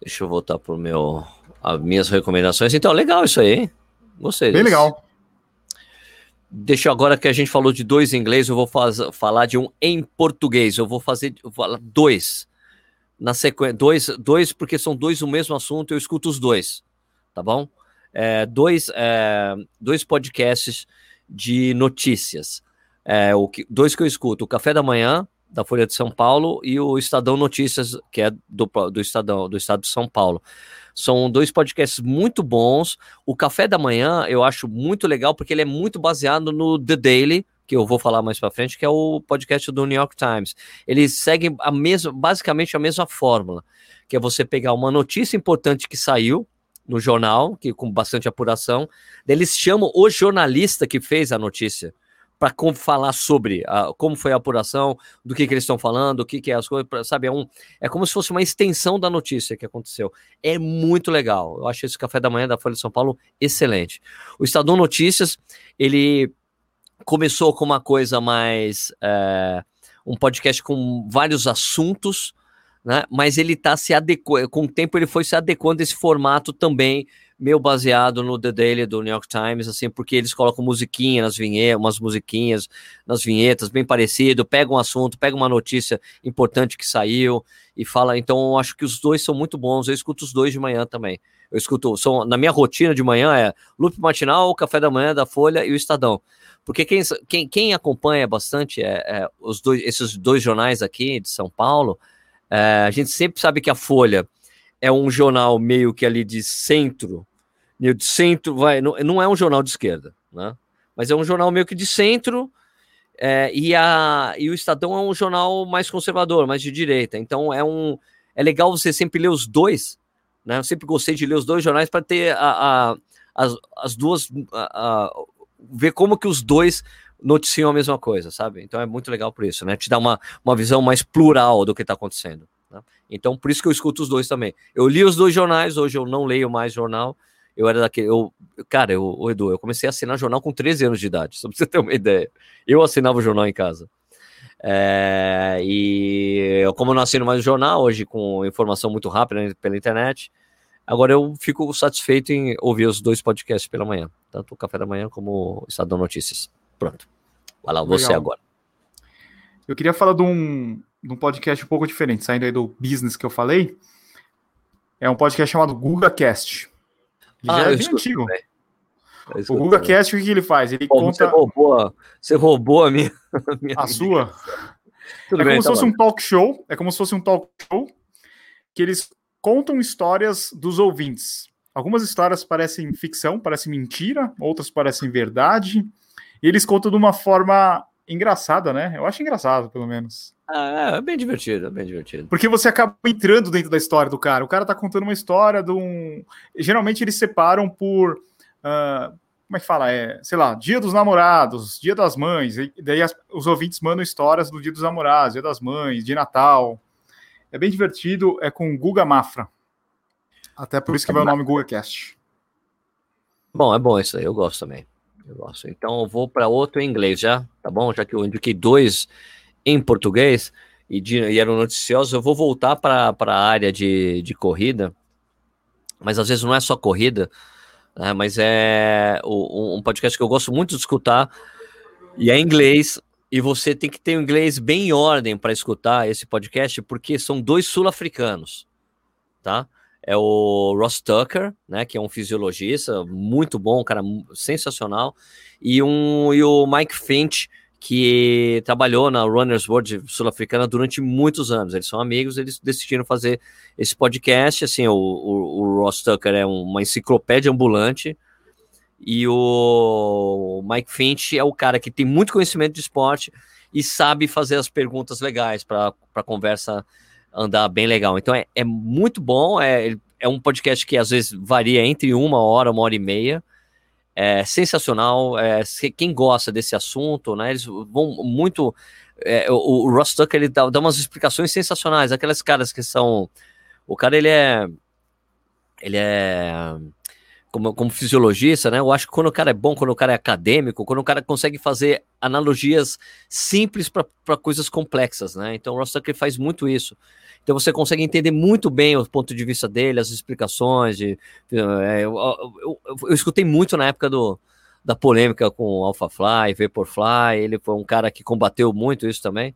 Deixa eu voltar pro meu. As minhas recomendações. Então, legal isso aí, hein? Gostei. Bem disso. legal. Deixa eu- agora que a gente falou de dois em inglês, eu vou faz, falar de um em português. Eu vou fazer eu vou falar dois na sequência. Dois, dois, porque são dois o mesmo assunto, eu escuto os dois, tá bom? É, dois, é, dois podcasts de notícias. É, o que, dois que eu escuto: o Café da Manhã, da Folha de São Paulo, e o Estadão Notícias, que é do, do Estadão, do Estado de São Paulo. São dois podcasts muito bons. O Café da Manhã eu acho muito legal porque ele é muito baseado no The Daily, que eu vou falar mais para frente, que é o podcast do New York Times. Eles seguem a mesma, basicamente a mesma fórmula, que é você pegar uma notícia importante que saiu no jornal, que com bastante apuração, eles chamam o jornalista que fez a notícia para falar sobre a, como foi a apuração, do que, que eles estão falando, o que, que é as coisas, pra, sabe? É, um, é como se fosse uma extensão da notícia que aconteceu. É muito legal. Eu acho esse café da manhã da Folha de São Paulo excelente. O Estadão Notícias, ele começou com uma coisa mais. É, um podcast com vários assuntos, né? Mas ele está se adequando, com o tempo ele foi se adequando a esse formato também meio baseado no The Daily do New York Times, assim, porque eles colocam musiquinha nas vinhetas, umas musiquinhas nas vinhetas, bem parecido, pega um assunto, pega uma notícia importante que saiu e fala. Então, eu acho que os dois são muito bons. Eu escuto os dois de manhã também. Eu escuto, são, na minha rotina de manhã é Loop Matinal, o Café da Manhã da Folha e o Estadão. Porque quem, quem, quem acompanha bastante é, é, os dois, esses dois jornais aqui de São Paulo, é, a gente sempre sabe que a Folha é um jornal meio que ali de centro, de centro, vai, não, não é um jornal de esquerda, né? Mas é um jornal meio que de centro, é, e, a, e o Estadão é um jornal mais conservador, mais de direita. Então é um é legal você sempre ler os dois, né? Eu sempre gostei de ler os dois jornais para ter a, a, as, as duas a, a, ver como que os dois noticiam a mesma coisa, sabe? Então é muito legal por isso, né? Te dá uma, uma visão mais plural do que está acontecendo. Né? Então por isso que eu escuto os dois também. Eu li os dois jornais, hoje eu não leio mais jornal. Eu era daquele. Eu, cara, eu, o Edu, eu comecei a assinar jornal com 13 anos de idade, só pra você ter uma ideia. Eu assinava o jornal em casa. É, e eu, como eu não assino mais o jornal, hoje com informação muito rápida pela internet, agora eu fico satisfeito em ouvir os dois podcasts pela manhã, tanto o Café da Manhã como o Estadão Notícias. Pronto. Vai lá, você Legal. agora. Eu queria falar de um, de um podcast um pouco diferente, saindo aí do business que eu falei. É um podcast chamado GugaCast. Ah, já é bem antigo. O GugaCast, o que, ele faz? Ele Pô, conta. Você roubou, você roubou a minha. A, minha a sua? Tudo é bem, como tá se fosse um talk show. É como se fosse um talk show que eles contam histórias dos ouvintes. Algumas histórias parecem ficção, parecem mentira, outras parecem verdade. E eles contam de uma forma engraçada, né? Eu acho engraçado, pelo menos. Ah, é bem divertido, é bem divertido. Porque você acaba entrando dentro da história do cara. O cara tá contando uma história de um. Geralmente eles separam por. Uh, como é que fala? É, sei lá, dia dos namorados, dia das mães. E daí as, os ouvintes mandam histórias do dia dos namorados, dia das mães, de Natal. É bem divertido, é com Guga Mafra. Até por isso que vai o nome GugaCast. Bom, é bom isso aí, eu gosto também. Então eu vou para outro em inglês já, tá bom? Já que eu indiquei dois em português e, de, e eram noticiosos, eu vou voltar para a área de, de corrida, mas às vezes não é só corrida, né, mas é o, um podcast que eu gosto muito de escutar e é em inglês. E você tem que ter o inglês bem em ordem para escutar esse podcast, porque são dois sul-africanos, tá? É o Ross Tucker, né, que é um fisiologista muito bom, um cara sensacional, e, um, e o Mike Finch, que trabalhou na Runners World sul-africana durante muitos anos. Eles são amigos, eles decidiram fazer esse podcast. Assim, o, o, o Ross Tucker é uma enciclopédia ambulante e o Mike Finch é o cara que tem muito conhecimento de esporte e sabe fazer as perguntas legais para a conversa andar bem legal. Então é, é muito bom. É, é um podcast que às vezes varia entre uma hora, uma hora e meia é sensacional. É, quem gosta desse assunto, né? Eles vão muito. É, o, o Ross Tucker ele dá, dá umas explicações sensacionais. Aquelas caras que são. O cara ele é. Ele é como, como fisiologista, né? Eu acho que quando o cara é bom, quando o cara é acadêmico, quando o cara consegue fazer analogias simples para coisas complexas, né? Então o Ross Tucker faz muito isso. Então você consegue entender muito bem o ponto de vista dele, as explicações. De, é, eu, eu, eu, eu, escutei muito na época do, da polêmica com AlphaFly, Vaporfly. Ele foi um cara que combateu muito isso também.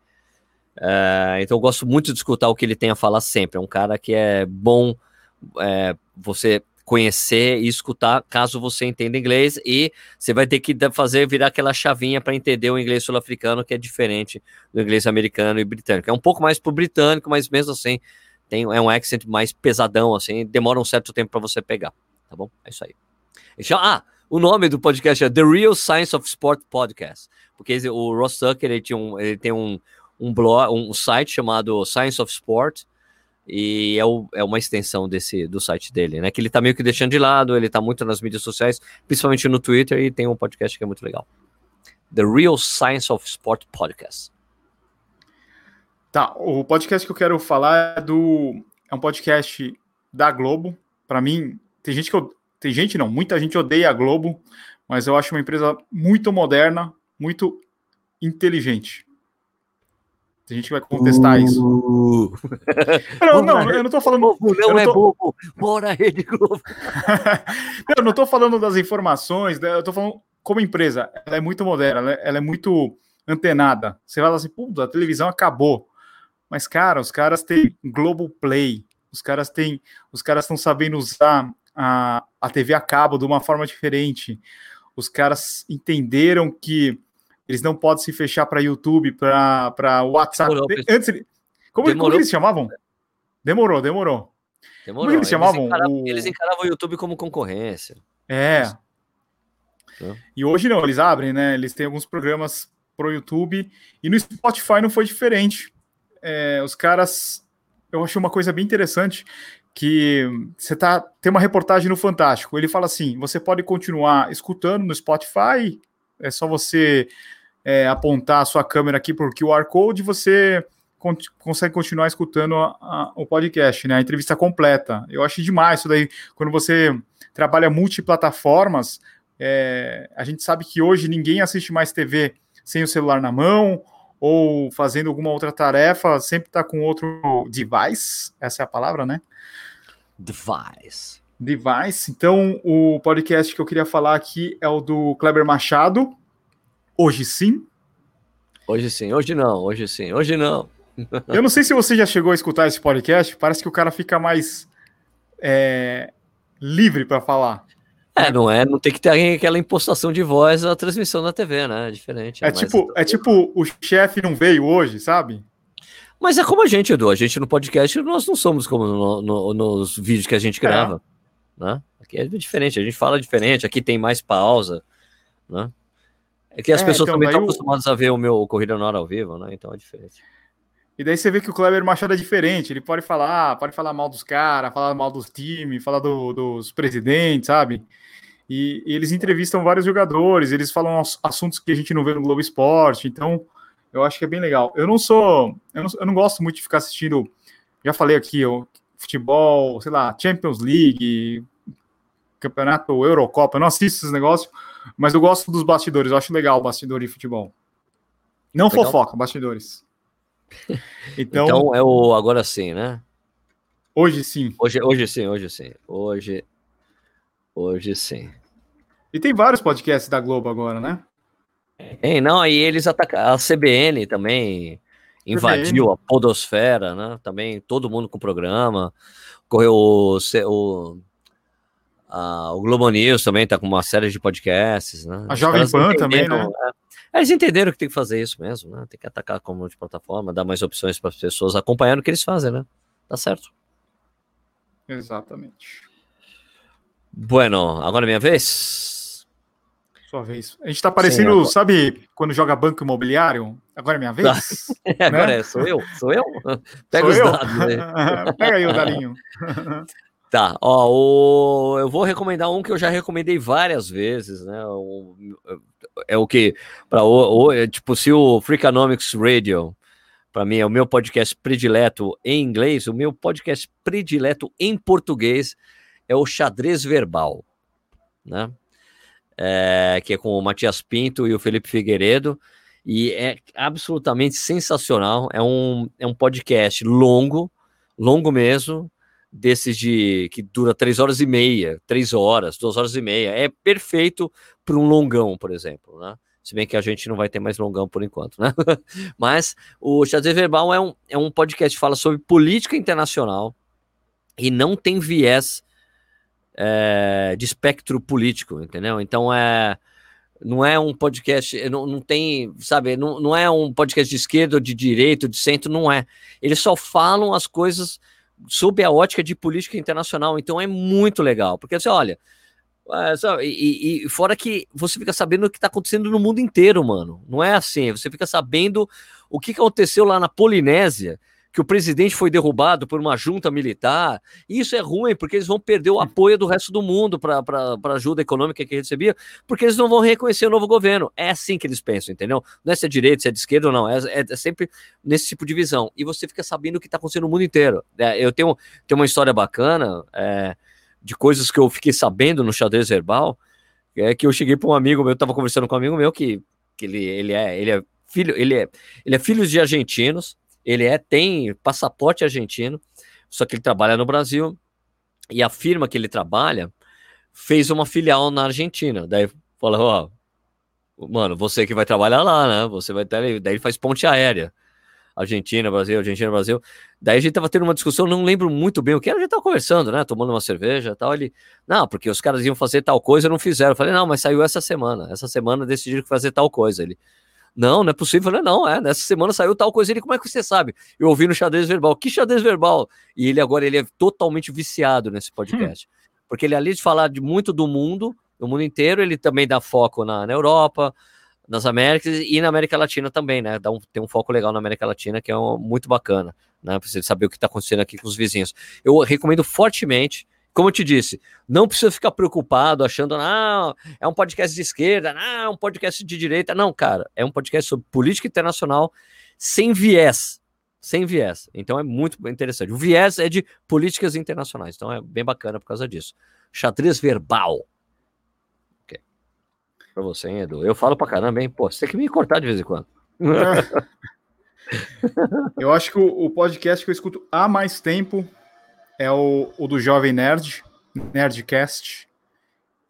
É, então eu gosto muito de escutar o que ele tem a falar sempre. É um cara que é bom é, você conhecer e escutar, caso você entenda inglês, e você vai ter que fazer virar aquela chavinha para entender o inglês sul-africano, que é diferente do inglês americano e britânico. É um pouco mais pro britânico, mas mesmo assim tem, é um accent mais pesadão, assim, demora um certo tempo para você pegar, tá bom? É isso aí. Ah, o nome do podcast é The Real Science of Sport Podcast, porque o Ross Tucker ele, tinha um, ele tem um, um blog, um site chamado Science of Sport, e é, o, é, uma extensão desse do site dele, né? Que ele tá meio que deixando de lado, ele tá muito nas mídias sociais, principalmente no Twitter, e tem um podcast que é muito legal. The Real Science of Sport Podcast. Tá, o podcast que eu quero falar é do. É um podcast da Globo. Para mim, tem gente que eu, tem gente não, muita gente odeia a Globo, mas eu acho uma empresa muito moderna, muito inteligente. Tem gente que vai contestar uh... isso. Não, não, eu não tô falando. Globo não, não é bobo. Bora, Rede Globo. eu não tô falando das informações, né, eu tô falando como empresa. Ela é muito moderna, ela é muito antenada. Você fala assim, pô, a televisão acabou. Mas, cara, os caras têm Global Play, os caras têm. Os caras estão sabendo usar a, a TV a cabo de uma forma diferente. Os caras entenderam que eles não podem se fechar para YouTube, para WhatsApp. Demorou, Antes, como, demorou. como eles chamavam? Demorou, demorou. Demorou. Como eles chamavam? Eles encaravam, o... eles encaravam o YouTube como concorrência. É. E hoje não, eles abrem, né? Eles têm alguns programas pro YouTube e no Spotify não foi diferente. É, os caras, eu achei uma coisa bem interessante que você tá tem uma reportagem no Fantástico. Ele fala assim: você pode continuar escutando no Spotify, é só você é, apontar a sua câmera aqui por QR Code, você con consegue continuar escutando a, a, o podcast, né? A entrevista completa. Eu achei demais isso daí. Quando você trabalha multiplataformas, é, a gente sabe que hoje ninguém assiste mais TV sem o celular na mão ou fazendo alguma outra tarefa, sempre está com outro device. Essa é a palavra, né? Device. Device. Então, o podcast que eu queria falar aqui é o do Kleber Machado, Hoje sim? Hoje sim, hoje não, hoje sim, hoje não. Eu não sei se você já chegou a escutar esse podcast, parece que o cara fica mais é, livre para falar. É, não é, não tem que ter aquela impostação de voz na transmissão da TV, né? É diferente. É, é tipo, é tipo o chefe não veio hoje, sabe? Mas é como a gente, Edu. A gente no podcast, nós não somos como no, no, nos vídeos que a gente grava. É. Né? Aqui é diferente, a gente fala diferente, aqui tem mais pausa. Né? É que as é, pessoas então, também estão acostumadas a ver o meu Corrida na Hora ao vivo, né? Então é diferente. E daí você vê que o Kleber Machado é diferente. Ele pode falar, pode falar mal dos caras, falar mal dos times, falar do, dos presidentes, sabe? E, e, eles entrevistam vários jogadores, eles falam assuntos que a gente não vê no Globo Esporte. Então, eu acho que é bem legal. Eu não sou, eu não, eu não gosto muito de ficar assistindo. Já falei aqui, futebol, sei lá, Champions League, campeonato Eurocopa. Eu não assisto esses negócios mas eu gosto dos bastidores, eu acho legal o bastidor de futebol. Não legal. fofoca, bastidores. Então, então é o agora sim, né? Hoje sim. Hoje, hoje sim, hoje sim. Hoje, hoje sim. E tem vários podcasts da Globo agora, né? Tem, não, e eles atacaram. A CBN também invadiu CBN. a podosfera, né? Também todo mundo com programa. Correu o, o Uh, o Globo News também está com uma série de podcasts, né? A Jovem Pan também, né? É, eles entenderam que tem que fazer isso mesmo, né? Tem que atacar como de plataforma, dar mais opções para as pessoas acompanhando o que eles fazem, né? Tá certo. Exatamente. Bueno, agora é minha vez. Sua vez. A gente tá parecendo, Sim, sabe, quando joga banco imobiliário? Agora é minha vez? Agora né? é, sou eu, sou eu. Pega sou os eu? dados aí. Pega aí o dalinho. Tá, ó, o... eu vou recomendar um que eu já recomendei várias vezes, né? O... É o que, para o, o, é, tipo, se o Freakonomics Radio, para mim, é o meu podcast predileto em inglês, o meu podcast predileto em português é o Xadrez Verbal, né? É, que é com o Matias Pinto e o Felipe Figueiredo, e é absolutamente sensacional. É um, é um podcast longo, longo mesmo, desses de que dura três horas e meia, três horas, duas horas e meia. É perfeito para um longão, por exemplo, né? Se bem que a gente não vai ter mais longão por enquanto, né? Mas o Xadrez Verbal é um, é um podcast que fala sobre política internacional e não tem viés é, de espectro político, entendeu? Então é não é um podcast, não, não tem, sabe, não, não é um podcast de esquerda de direita de centro, não é. Eles só falam as coisas sob a ótica de política internacional. Então é muito legal, porque assim, olha, é, e, e, fora que você fica sabendo o que está acontecendo no mundo inteiro, mano. Não é assim. Você fica sabendo o que aconteceu lá na Polinésia, que o presidente foi derrubado por uma junta militar. E isso é ruim, porque eles vão perder o apoio do resto do mundo para a ajuda econômica que recebia, porque eles não vão reconhecer o novo governo. É assim que eles pensam, entendeu? Não é se é direita, se é de esquerda ou não. É, é, é sempre nesse tipo de visão. E você fica sabendo o que está acontecendo no mundo inteiro. É, eu tenho, tenho uma história bacana. É, de coisas que eu fiquei sabendo no xadrez verbal, é que eu cheguei para um amigo meu, estava conversando com um amigo meu que, que ele, ele é ele é filho ele é ele é filho de argentinos, ele é tem passaporte argentino, só que ele trabalha no Brasil e a firma que ele trabalha fez uma filial na Argentina. Daí falou, ó, mano, você que vai trabalhar lá, né? Você vai ter, daí ele faz ponte aérea. Argentina, Brasil, Argentina, Brasil. Daí a gente tava tendo uma discussão, não lembro muito bem o que era, a gente tava conversando, né? Tomando uma cerveja tal. Ele, não, porque os caras iam fazer tal coisa não fizeram. Eu falei, não, mas saiu essa semana. Essa semana decidiram fazer tal coisa. Ele, não, não é possível. Falei, não, é, nessa semana saiu tal coisa. Ele, como é que você sabe? Eu ouvi no xadrez verbal. Que xadrez verbal? E ele agora, ele é totalmente viciado nesse podcast. Hum. Porque ele, além de falar de muito do mundo, do mundo inteiro, ele também dá foco na, na Europa, nas Américas e na América Latina também, né? Dá um, tem um foco legal na América Latina que é um, muito bacana, né? Pra você saber o que está acontecendo aqui com os vizinhos. Eu recomendo fortemente. Como eu te disse, não precisa ficar preocupado achando, não, é um podcast de esquerda, não, é um podcast de direita. Não, cara, é um podcast sobre política internacional sem viés. Sem viés. Então é muito interessante. O viés é de políticas internacionais. Então é bem bacana por causa disso. Xadrez verbal pra você, hein, Edu? Eu falo pra caramba, hein? Pô, você tem que me cortar de vez em quando. eu acho que o, podcast que eu escuto há mais tempo é o, o do Jovem Nerd, Nerdcast.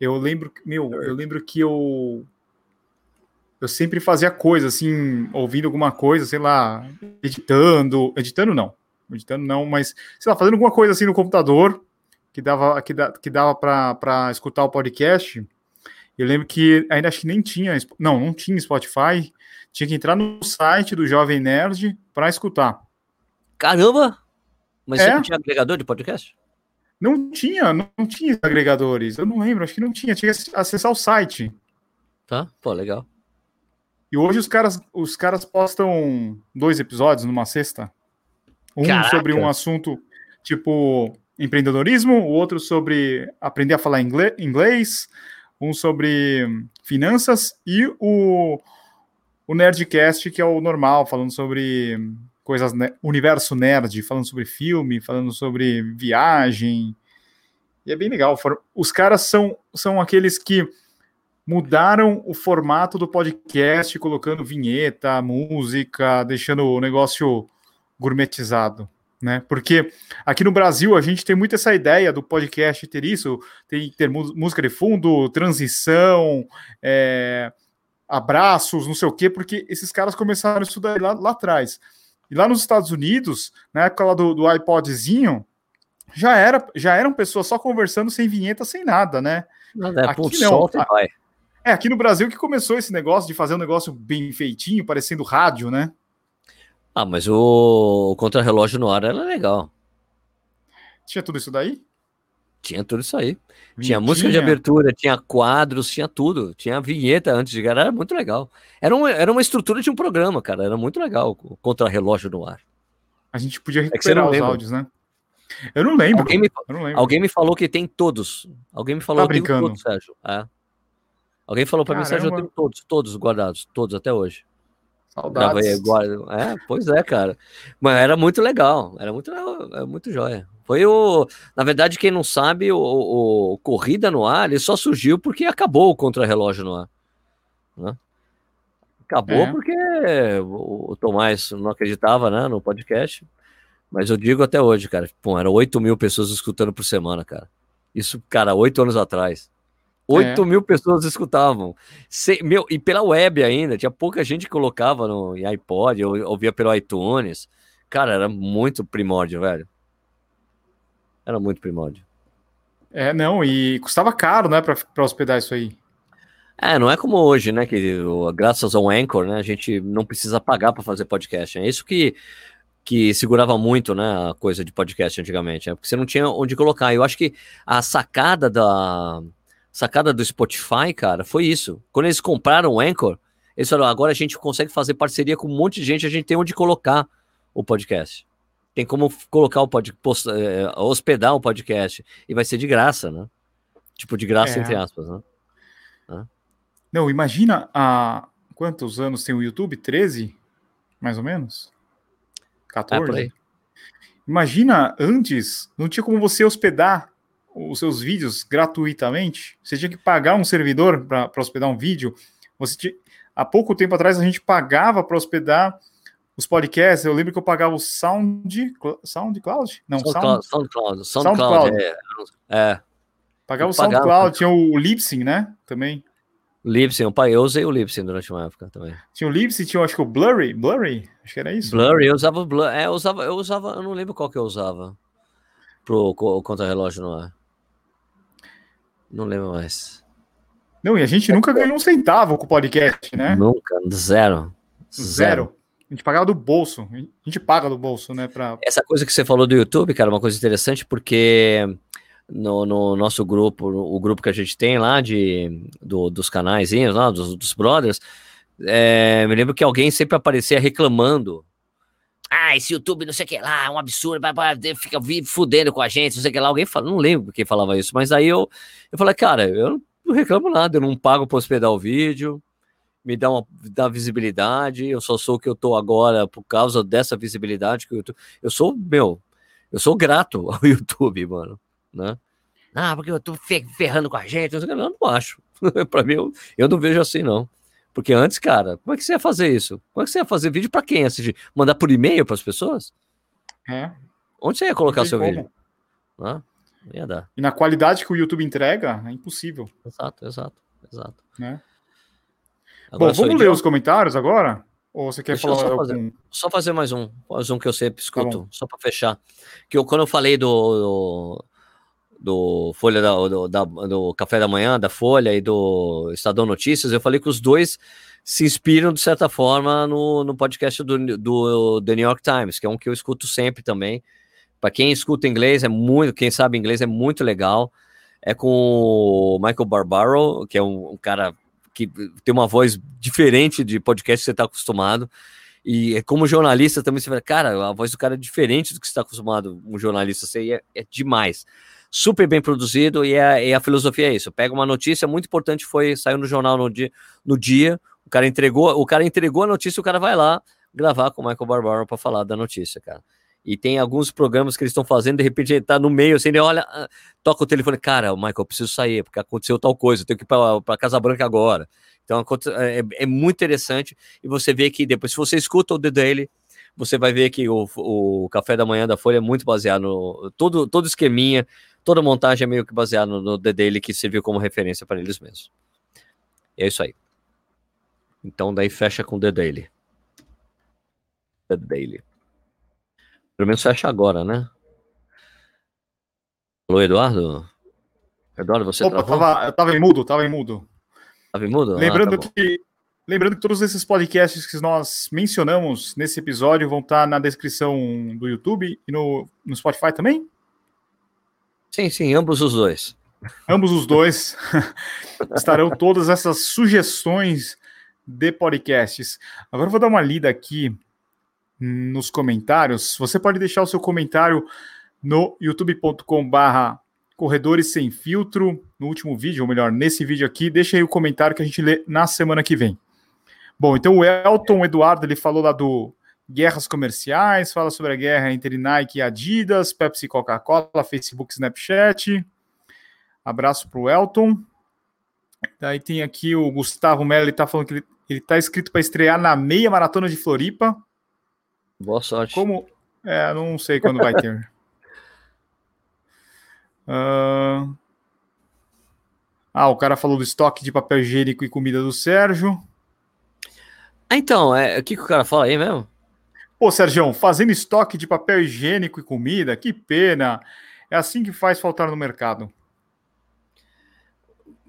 Eu lembro, meu, eu lembro que eu eu sempre fazia coisa assim, ouvindo alguma coisa, sei lá, editando, editando não, editando não, mas sei lá, fazendo alguma coisa assim no computador que dava que, da, que dava para escutar o podcast. Eu lembro que ainda acho que nem tinha, não, não tinha Spotify, tinha que entrar no site do Jovem Nerd para escutar. Caramba! Mas é? você não tinha agregador de podcast? Não tinha, não, tinha agregadores. Eu não lembro, acho que não tinha, tinha que acessar o site. Tá, pô, legal. E hoje os caras, os caras postam dois episódios numa sexta. Um Caraca. sobre um assunto tipo empreendedorismo, o outro sobre aprender a falar inglês, um sobre finanças e o, o Nerdcast, que é o normal, falando sobre coisas, universo nerd, falando sobre filme, falando sobre viagem. E é bem legal. Os caras são, são aqueles que mudaram o formato do podcast, colocando vinheta, música, deixando o negócio gourmetizado né? Porque aqui no Brasil a gente tem muito essa ideia do podcast ter isso, tem ter música de fundo, transição, é, abraços, não sei o quê, porque esses caras começaram isso daí lá, lá atrás. E lá nos Estados Unidos, na época lá do, do iPodzinho, já era já eram pessoas só conversando sem vinheta, sem nada, né? Não, é, aqui pô, não. Vai. É, aqui no Brasil que começou esse negócio de fazer um negócio bem feitinho, parecendo rádio, né? Ah, mas o, o contrarrelógio no ar era legal. Tinha tudo isso daí? Tinha tudo isso aí. Tinha música de abertura, tinha quadros, tinha tudo. Tinha vinheta antes de chegar, era muito legal. Era uma, era uma estrutura de um programa, cara. Era muito legal o contrarrelógio no ar. A gente podia é recuperar é os áudios, né? Eu não lembro. Alguém me, não lembro. alguém me falou que tem todos. Alguém me falou tá que tem todos, Sérgio. É. Alguém falou para mim, Sérgio, eu tenho todos, todos guardados, todos até hoje. Saudades. É, pois é, cara. Mas era muito legal, era muito, era é muito joia. Foi o. Na verdade, quem não sabe, o, o Corrida no Ar ele só surgiu porque acabou o contra-relógio no ar. Né? Acabou é. porque o, Tomás não acreditava né, no podcast. Mas eu digo até hoje, cara. Pô, eram 8 mil pessoas escutando por semana, cara. Isso, cara, oito anos atrás. 8 é. mil pessoas escutavam. Sem, meu, e pela web ainda, tinha pouca gente que colocava no iPod, ou ouvia pelo iTunes. Cara, era muito primórdio, velho. Era muito primórdio. É, não, e custava caro, né, para hospedar isso aí. É, não é como hoje, né, que graças ao Anchor, né, a gente não precisa pagar para fazer podcast. É isso que que segurava muito, né, a coisa de podcast antigamente, né? Porque você não tinha onde colocar. Eu acho que a sacada da sacada do Spotify, cara, foi isso. Quando eles compraram o Anchor, eles falaram, agora a gente consegue fazer parceria com um monte de gente, a gente tem onde colocar o podcast. Tem como colocar o podcast, eh, hospedar o podcast e vai ser de graça, né? Tipo de graça É. entre aspas, né? Não, imagina há quantos anos tem o YouTube? 13? Mais ou menos? É, por 14? aí. Imagina antes, não tinha como você hospedar os seus vídeos gratuitamente. Você tinha que pagar um servidor para hospedar um vídeo. Você tinha- Há pouco tempo atrás a gente pagava para hospedar os podcasts. Eu lembro que eu pagava o Sound, SoundCloud? Não, SoundCloud, Sound, SoundCloud, SoundCloud. SoundCloud, é, é. pagava o eu pagava. SoundCloud, tinha o Libsyn, né? Também. Libsyn, o pai, eu usei o Libsyn durante uma época também. Tinha o Libsyn, tinha acho que o Blurry, Blurry, acho que era isso. Blurry, eu usava Blur, é, eu usava, eu usava, eu não lembro qual que eu usava pro co- contra-relógio no ar. Não lembro mais. Não, e a gente nunca ganhou um centavo com o podcast, né? Nunca, zero. Zero. A gente pagava do bolso. A gente paga do bolso, né? Pra... Essa coisa que você falou do YouTube, cara, é uma coisa interessante, porque no, no nosso grupo, o grupo que a gente tem lá de, do- dos canais, lá, dos, dos brothers, é, me lembro que alguém sempre aparecia reclamando. Ah, esse YouTube não sei o que lá, é um absurdo, vai, vai, fica fudendo com a gente, não sei o que lá. Alguém fala, não lembro quem falava isso, mas aí eu, eu falei, cara, eu não reclamo nada, eu não pago para hospedar o vídeo, me dá uma dá visibilidade, eu só sou o que eu tô agora por causa dessa visibilidade que o YouTube. Eu sou, meu, eu sou grato ao YouTube, mano, né? Ah, porque eu tô fe- ferrando com a gente, não eu não acho. pra mim, eu, eu não vejo assim, não. Porque antes, cara, como é que você ia fazer isso? Como é que você ia fazer vídeo pra quem assistir? Mandar por e-mail pras pessoas? É, Onde você ia colocar seu como. vídeo? Não ia dar. E na qualidade que o YouTube entrega, é impossível, Exato, exato, exato. né? Agora Bom, vamos ler os comentários agora? Ou você quer Deixa falar só fazer. algum? Só fazer mais um, mais um que eu sempre escuto, bom. só para fechar. Que eu, quando eu falei do, do, do Folha da, do, da- do Café da Manhã, da Folha e do Estadão Notícias, eu falei que os dois se inspiram, de certa forma, no, no podcast do, do The New York Times, que é um que eu escuto sempre também. Para quem escuta inglês, é muito, quem sabe inglês é muito legal. É com o Michael Barbaro, que é um, um cara que tem uma voz diferente de podcast que você está acostumado. E é como jornalista também você fala, cara, a voz do cara é diferente do que você está acostumado, um jornalista, você é, é demais. Super bem produzido e a, e a filosofia é isso. Pega uma notícia muito importante, foi saiu no jornal no dia, no dia, o cara entregou, o cara entregou a notícia, o cara vai lá gravar com o Michael Barbaro para falar da notícia, cara. E tem alguns programas que eles estão fazendo, de repente ele tá no meio, assim, ele olha, ah, toca o telefone, cara, Michael, eu preciso sair, porque aconteceu tal coisa, eu tenho que ir para Casa Branca agora. Então aconte- é, é muito interessante e você vê que depois, se você escuta o The Daily, você vai ver que o, o café da manhã da Folha é muito baseado no. Todo, todo esqueminha, toda montagem é meio que baseado no, no The Daily, que serviu como referência para eles mesmos. É isso aí. Então daí fecha com The Daily. The Daily. Pelo menos fecha agora, né? Alô, Eduardo? Eduardo, você Opa, travou? tava, eu tava em mudo, tava em mudo. Tava em mudo? Ah, Lembrando, tá bom. que, lembrando que todos esses podcasts que nós mencionamos nesse episódio vão estar na descrição do YouTube e no, no Spotify também? Sim, sim, ambos os dois. Ambos os dois estarão todas essas sugestões de podcasts. Agora eu vou dar uma lida aqui nos comentários. Você pode deixar o seu comentário no youtube.com/barra Corredores Sem Filtro, no último vídeo, ou melhor, nesse vídeo aqui. Deixa aí o comentário que a gente lê na semana que vem. Bom, então o Elton Eduardo ele falou lá do guerras comerciais, fala sobre a guerra entre Nike e Adidas, Pepsi Coca-Cola, Facebook, Snapchat. Abraço para o Elton. Daí tem aqui o Gustavo Mello, ele tá falando que ele, ele tá inscrito para estrear na meia maratona de Floripa. Boa sorte. Como? É, não sei quando vai ter. Ah, Ah, o cara falou do estoque de papel higiênico e comida do Sérgio. Ah, então, é, o que, que o cara fala aí mesmo? Pô, Sérgio, fazendo estoque de papel higiênico e comida, que pena. É assim que faz faltar no mercado.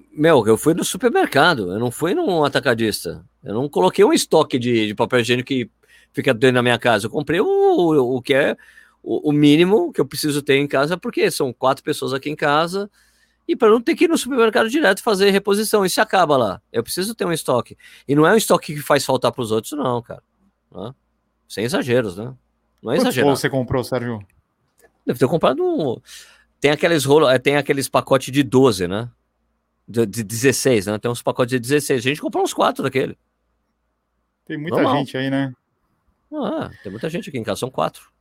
Meu, eu fui no supermercado, eu não fui num atacadista. Eu não coloquei um estoque de, de papel higiênico e, fica dentro da minha casa. Eu comprei o, o, o que é o, o, mínimo que eu preciso ter em casa, porque são quatro pessoas aqui em casa, e para não ter que ir no supermercado direto fazer reposição. Isso acaba lá. Eu preciso ter um estoque. E não é um estoque que faz faltar para os outros, não, cara. Né? Sem exageros, né? Não é exagero. você comprou, Sérgio? Deve ter comprado um. Tem aqueles rolo, é, tem aqueles pacotes de 12, né? De, de 16, né? Tem uns pacotes de 16. A gente comprou uns quatro daquele. Tem muita Normal. gente aí, né? Ah, tem muita gente aqui em casa, são quatro.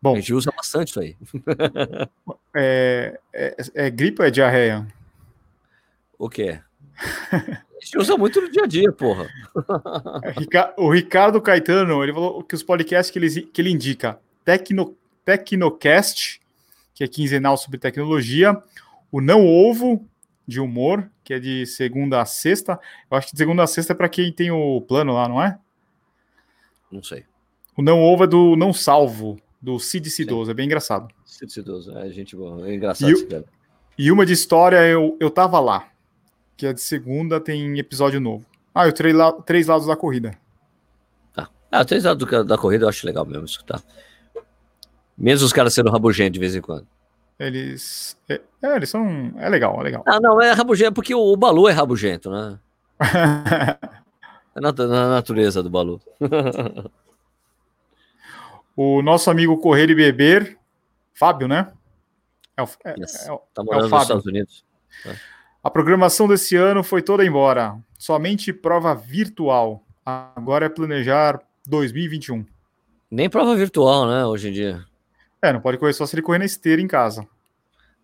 Bom, a gente usa bastante isso aí. é, é, é gripe ou é diarreia? O quê? A gente usa muito no dia a dia, porra. o Ricardo Caetano, ele falou que os podcasts que ele, que ele indica, Tecno, Tecnocast, que é quinzenal sobre tecnologia, o Não Ovo, de humor, que é de segunda a sexta. Eu acho que de segunda a sexta é para quem tem o plano lá, não é? Não sei. O Não Ovo é do Não Salvo, do Cid Cidoso, é bem engraçado. Cid Cidoso, é gente boa, é engraçado e, E uma de história, eu, eu tava lá, que é de segunda, tem episódio novo. Ah, eu três, la três lados da corrida. Tá. Ah, três lados da corrida eu acho legal mesmo escutar. Mesmo os caras sendo rabugentos de vez em quando. Eles. É, é, eles são. É legal, é legal. Ah, não, é rabugento porque o, o Balu é rabugento, né? é na, na natureza do Balu. o nosso amigo Correr e Beber, Fábio, né? É o, é, yes. é, tá morando é nos Estados Unidos. É. A programação desse ano foi toda embora. Somente prova virtual. Agora é planejar 2021. Nem prova virtual, né, hoje em dia. É, não pode correr só se ele correr na esteira em casa.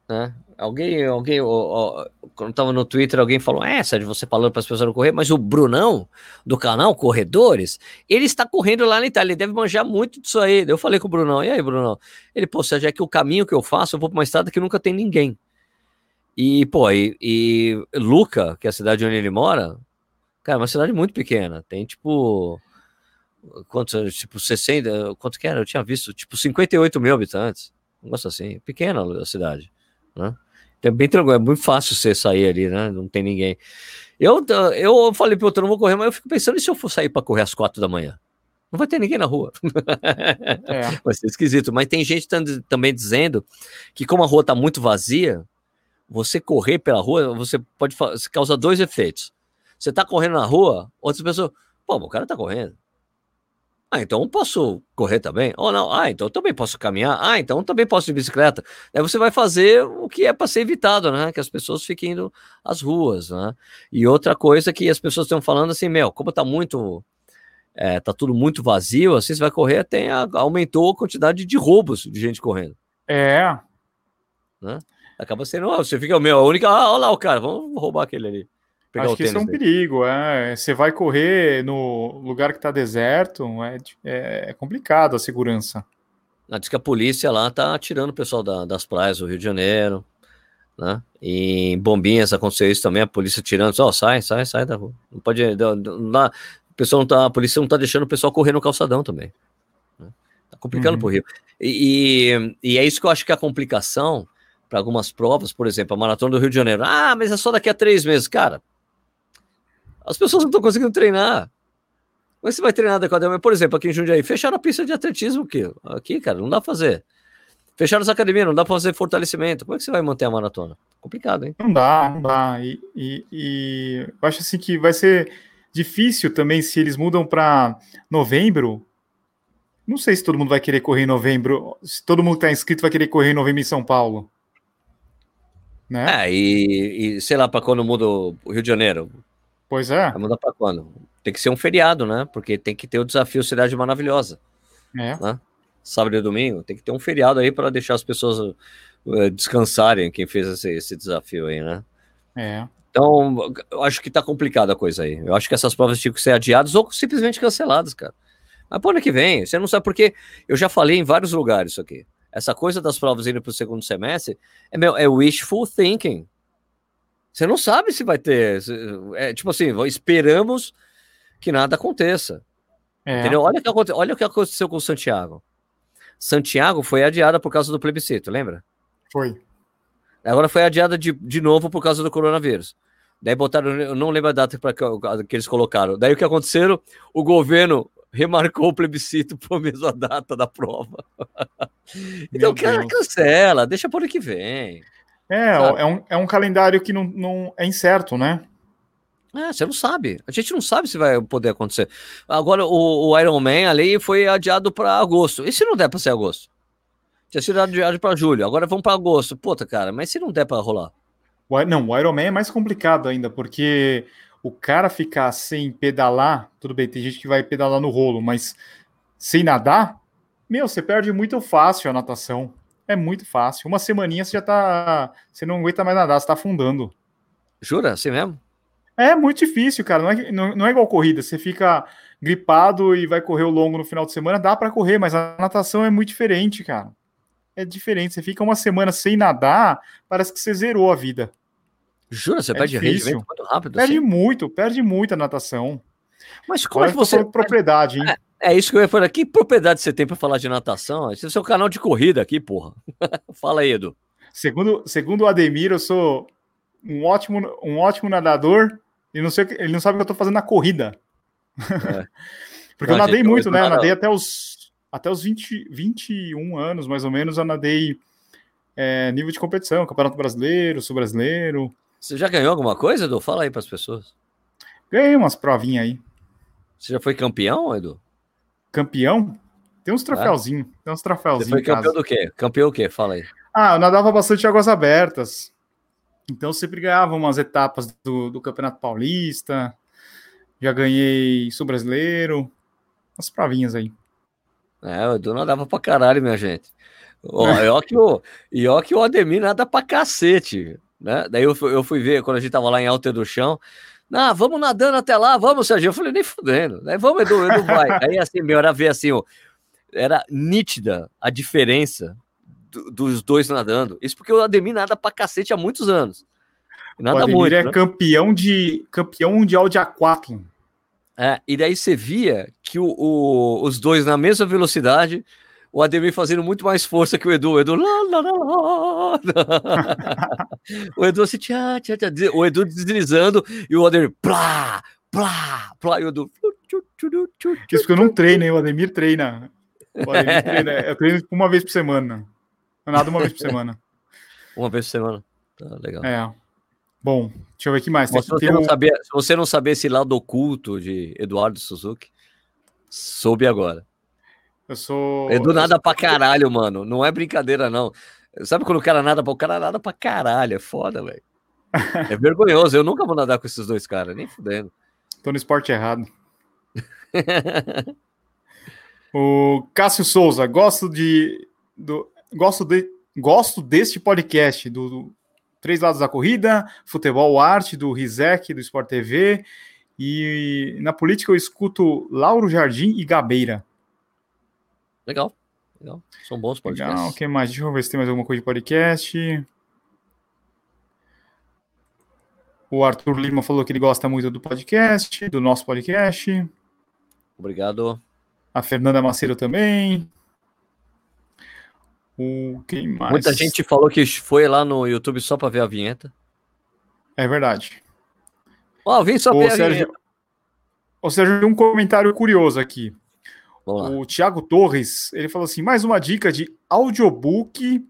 Né? Alguém, alguém, ó, ó, quando tava no Twitter, alguém falou: É, Sérgio, você falando para as pessoas não correr, mas o Brunão, do canal Corredores, ele está correndo lá na Itália, ele deve manjar muito disso aí. Eu falei com o Brunão: E aí, Brunão? Ele, pô, Sérgio, é que o caminho que eu faço, eu vou para uma estrada que nunca tem ninguém. E, pô, e, e Luca, que é a cidade onde ele mora, cara, é uma cidade muito pequena, tem tipo quantos, tipo 60, quanto que era? Eu tinha visto, tipo 58 mil habitantes, um negócio assim, pequena a cidade, né? É bem tranquilo, é muito fácil você sair ali, né? Não tem ninguém. Eu, eu falei, pô, eu não vou correr, mas eu fico pensando, e se eu for sair para correr às quatro da manhã? Não vai ter ninguém na rua. É. Vai ser esquisito. Mas tem gente também dizendo que, como a rua está muito vazia, você correr pela rua, você pode causar dois efeitos. Você está correndo na rua, outras pessoas, pô, o cara está correndo. Ah, então posso correr também? Ou não? Ah, então também posso caminhar? Ah, então também posso ir de bicicleta? Aí você vai fazer o que é para ser evitado, né? Que as pessoas fiquem indo às ruas, né? E outra coisa que as pessoas estão falando assim, meu, como tá muito. É, tá tudo muito vazio, assim, você vai correr, tem a, aumentou a quantidade de roubos de gente correndo. É. Né? Acaba sendo, ó, você fica, meu, a única, ah, olha lá o cara, vamos roubar aquele ali. Pegar Acho que isso é um dele. perigo. É. Você vai correr no lugar que está deserto, é, é, complicado a segurança. Ah, diz que a polícia lá tá tirando o pessoal da, das praias do Rio de Janeiro, né? E em Bombinhas aconteceu isso também, a polícia tirando, ó, oh, sai, sai, sai da rua. Não pode, não, o pessoal não tá, a polícia não tá deixando o pessoal correr no calçadão também. Né? Tá complicando uhum. pro Rio. E, e, e, é isso que eu acho que é a complicação para algumas provas, por exemplo, a Maratona do Rio de Janeiro. Ah, mas é só daqui a três meses. Cara, as pessoas não estão conseguindo treinar. Como é você vai treinar adequadamente? Por exemplo, aqui em Jundiaí, fecharam a pista de atletismo aqui. Aqui, cara, não dá pra fazer. Fecharam as academias, não dá pra fazer fortalecimento. Como é que você vai manter a maratona? Complicado, hein? Não dá, não dá. E, e, e eu acho assim que vai ser difícil também se eles mudam para novembro. Não sei se todo mundo vai querer correr em novembro. Se todo mundo que está inscrito vai querer correr em novembro em São Paulo. Né? É, e, e sei lá, para quando muda o Rio de Janeiro. Pois é. Vai mudar para quando? Tem que ser um feriado, né? Porque tem que ter o desafio Cidade Maravilhosa. É. Né? Sábado e domingo, tem que ter um feriado aí para deixar as pessoas uh, descansarem, quem fez esse, esse, desafio aí, né? É. Então, eu acho que tá complicada a coisa aí. Eu acho que essas provas tinham que ser adiadas ou simplesmente canceladas, cara. Mas pro ano que vem, você não sabe porque eu já falei em vários lugares isso aqui. Essa coisa das provas indo para o segundo semestre é, meu, é wishful thinking. Você não sabe se vai ter. É, tipo assim, esperamos que nada aconteça. É. Entendeu? Olha o, que aconteceu, olha o que aconteceu com o Santiago. Santiago foi adiada por causa do plebiscito, lembra? Foi. Agora foi adiada de, de novo por causa do coronavírus. Daí botaram, eu não lembro a data para que, que eles colocaram. Daí o que aconteceu? O governo remarcou o plebiscito para a mesma data da prova. então, Meu cara, Deus. cancela, deixa por ano que vem. É, Sabe? é um, é um calendário que não, não é incerto, né? É, você não sabe. A gente não sabe se vai poder acontecer. Agora, o, o Iron Man ali foi adiado para agosto. E se não der para ser agosto? Tinha sido adiado para julho. Agora vamos para agosto. Puta, cara, mas se não der para rolar? O, não, o Iron Man é mais complicado ainda, porque o cara ficar sem pedalar, tudo bem, tem gente que vai pedalar no rolo, mas sem nadar, meu, você perde muito fácil a natação. É muito fácil. Uma semaninha você já tá. Você não aguenta mais nadar, você tá afundando. Jura? Assim mesmo? É muito difícil, cara. Não é, não, não é igual corrida. Você fica gripado e vai correr o longo no final de semana, dá pra correr, mas a natação é muito diferente, cara. É diferente. Você fica uma semana sem nadar, parece que você zerou a vida. Jura? Você É perde difícil. rendimento muito rápido Perde assim? muito, perde muito a natação. Mas como Olha é que você... propriedade, hein? É isso que eu ia falar. Que propriedade você tem para falar de natação? Esse é o seu canal de corrida aqui, porra. Fala aí, Edu. Segundo, segundo o Ademir, eu sou um ótimo, um ótimo nadador e não sei, ele não sabe o que eu tô fazendo na corrida. Porque eu Não, nadei gente, muito, eu né? Eu nadei até os, até os 20, 21 anos, mais ou menos, eu nadei é, nível de competição, Campeonato Brasileiro, Sul Brasileiro. Você já ganhou alguma coisa, Edu? Fala aí para as pessoas. Ganhei umas provinhas aí. Você já foi campeão, Edu? Campeão? Tem uns troféuzinhos. Tem uns troféuzinhos foi em campeão do quê? Campeão o quê? Fala aí. Ah, eu nadava bastante águas abertas. Então sempre ganhava umas etapas do, do Campeonato Paulista. Já ganhei Sul Brasileiro. Umas provinhas aí. É, o Edu nadava pra caralho, minha gente. Ó, e ó que o, e ó que o Ademir nada pra cacete, né? Daí eu fui, eu fui ver, quando a gente tava lá em Alta do Chão, ah, vamos nadando até lá, vamos, Serginho. Eu falei, nem fudendo. Daí vamos, Edu, Edu vai. Aí assim, meu, era ver assim, ó, era nítida a diferença do- dos dois nadando. Isso porque o Ademir nada pra cacete há muitos anos. E o Nada Ademir muito, é né? campeão, de, campeão mundial de aquatlon. É, e daí você via que o, o- os dois na mesma velocidade, o Ademir fazendo muito mais força que o Edu. O Edu. lá, lá, lá, o Edu assim, tchá, tchá, tchá, o Edu deslizando e o Ademir. Plá, plá, plá, e o Edu. Isso porque eu não treino, hein? O Ademir treina. O Ademir treina. Eu treino uma vez por semana. Eu nado uma vez por semana. Uma vez por semana. Tá, legal. É. Bom, deixa eu ver o que mais. Mas se, você não um- sabia, se você não sabia esse lado oculto de Eduardo Suzuki, soube agora. Eu sou. Edu nada pra caralho, mano. Não é brincadeira, não. Sabe quando o cara nada pra o cara nada pra caralho? É foda, velho. É vergonhoso. Eu nunca vou nadar com esses dois caras, nem fudendo. Tô no esporte errado. o Cássio Souza, gosto de. Do, gosto, de gosto deste podcast, do, do Três Lados da Corrida, Futebol Arte, do Rizek, do Sport TV. E na política eu escuto Lauro Jardim e Gabeira. Legal. Legal. São bons Legal, podcasts. o que mais? Deixa eu ver se tem mais alguma coisa de podcast. O Arthur Lima falou que ele gosta muito do podcast, do nosso podcast. Obrigado. A Fernanda Macedo também. O quem mais? Muita gente falou que foi lá no YouTube só pra ver a vinheta. É verdade. Ó, vim só ver Ô, a Sérgio, vinheta. ô, Sérgio, um comentário curioso aqui. Vamos lá. O Thiago Torres, ele falou assim: mais uma dica de audiobook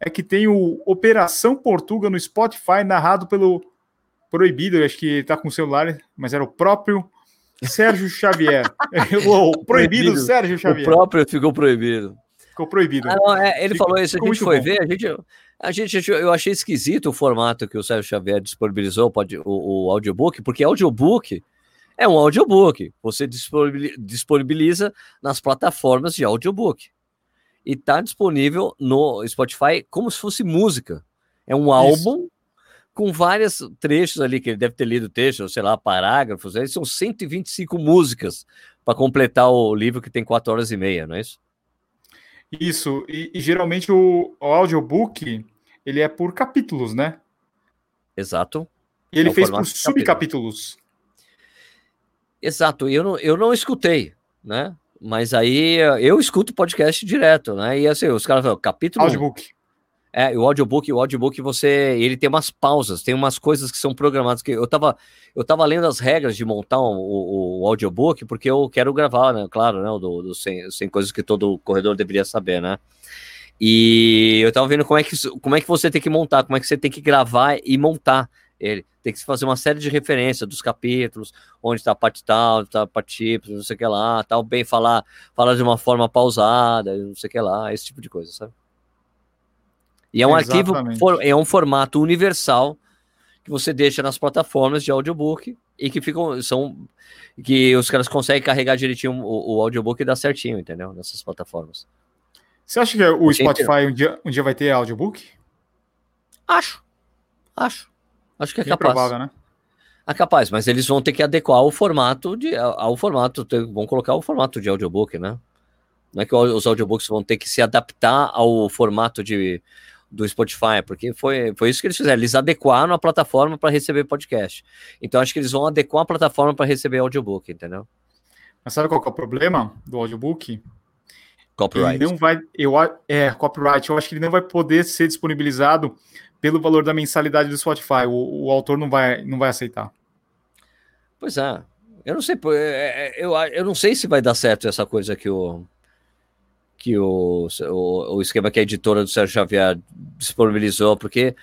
é que tem o Operação Portuga no Spotify, narrado pelo Proibido, eu acho que ele tá com o celular, mas era o próprio Sérgio Xavier. o proibido Proibido. Sérgio O Xavier. próprio ficou proibido. Ficou proibido. Ah, não, é, ele Ficou- falou isso, a gente foi bom. ver, a gente, a gente, eu achei esquisito o formato que o Sérgio Xavier disponibilizou, pode, o, o audiobook, porque audiobook é um audiobook, você disponibil- disponibiliza nas plataformas de audiobook, e está disponível no Spotify como se fosse música, é um álbum com vários trechos ali, que ele deve ter lido textos, sei lá, parágrafos, aí são 125 músicas para completar o livro que tem 4 horas e meia, não é isso? Isso, e, e geralmente o, o audiobook ele é por capítulos, né? Exato. E ele É fez por subcapítulos. Exato, eu não, eu não escutei, né? Mas aí eh, eu escuto podcast direto, né? E assim, os caras falam, capítulo. Audiobook. É, o audiobook, o audiobook você, ele tem umas pausas, tem umas coisas que são programadas que eu tava, eu tava lendo as regras de montar um, o, o audiobook porque eu quero gravar, né, claro, né, do, do 100, 100 coisas que todo corredor deveria saber, né? E eu tava vendo como é que como é que você tem que montar, como é que você tem que gravar e montar ele. Tem que fazer uma série de referências dos capítulos, onde está a parte tal, está a parte tipo, não sei o que lá, tal, bem falar, falar de uma forma pausada, não sei o que lá, esse tipo de coisa, sabe? E é um Exatamente. arquivo, é um formato universal que você deixa nas plataformas de audiobook e que ficam, são, que os caras conseguem carregar direitinho o, o audiobook e dar certinho, entendeu? Nessas plataformas. Você acha que o Spotify um dia, um dia vai ter audiobook? Acho. Acho. Acho que é capaz. Provável, né? É capaz, mas eles vão ter que adequar o formato de, ao formato, vão colocar o formato de audiobook, né? Não é que os audiobooks vão ter que se adaptar ao formato de, do Spotify, porque foi, foi isso que eles fizeram. Eles adequaram a plataforma para receber podcast. Então acho que eles vão adequar a plataforma para receber audiobook, entendeu? Mas sabe qual é o problema do audiobook? Copyright. Ele não vai, eu, é, copyright. Eu acho que ele não vai poder ser disponibilizado pelo valor da mensalidade do Spotify. O, o autor não vai, não vai aceitar. Pois é. Eu não sei, é, é, eu, eu não sei se vai dar certo essa coisa que o que o, o, o esquema que a editora do Sérgio Xavier disponibilizou, porque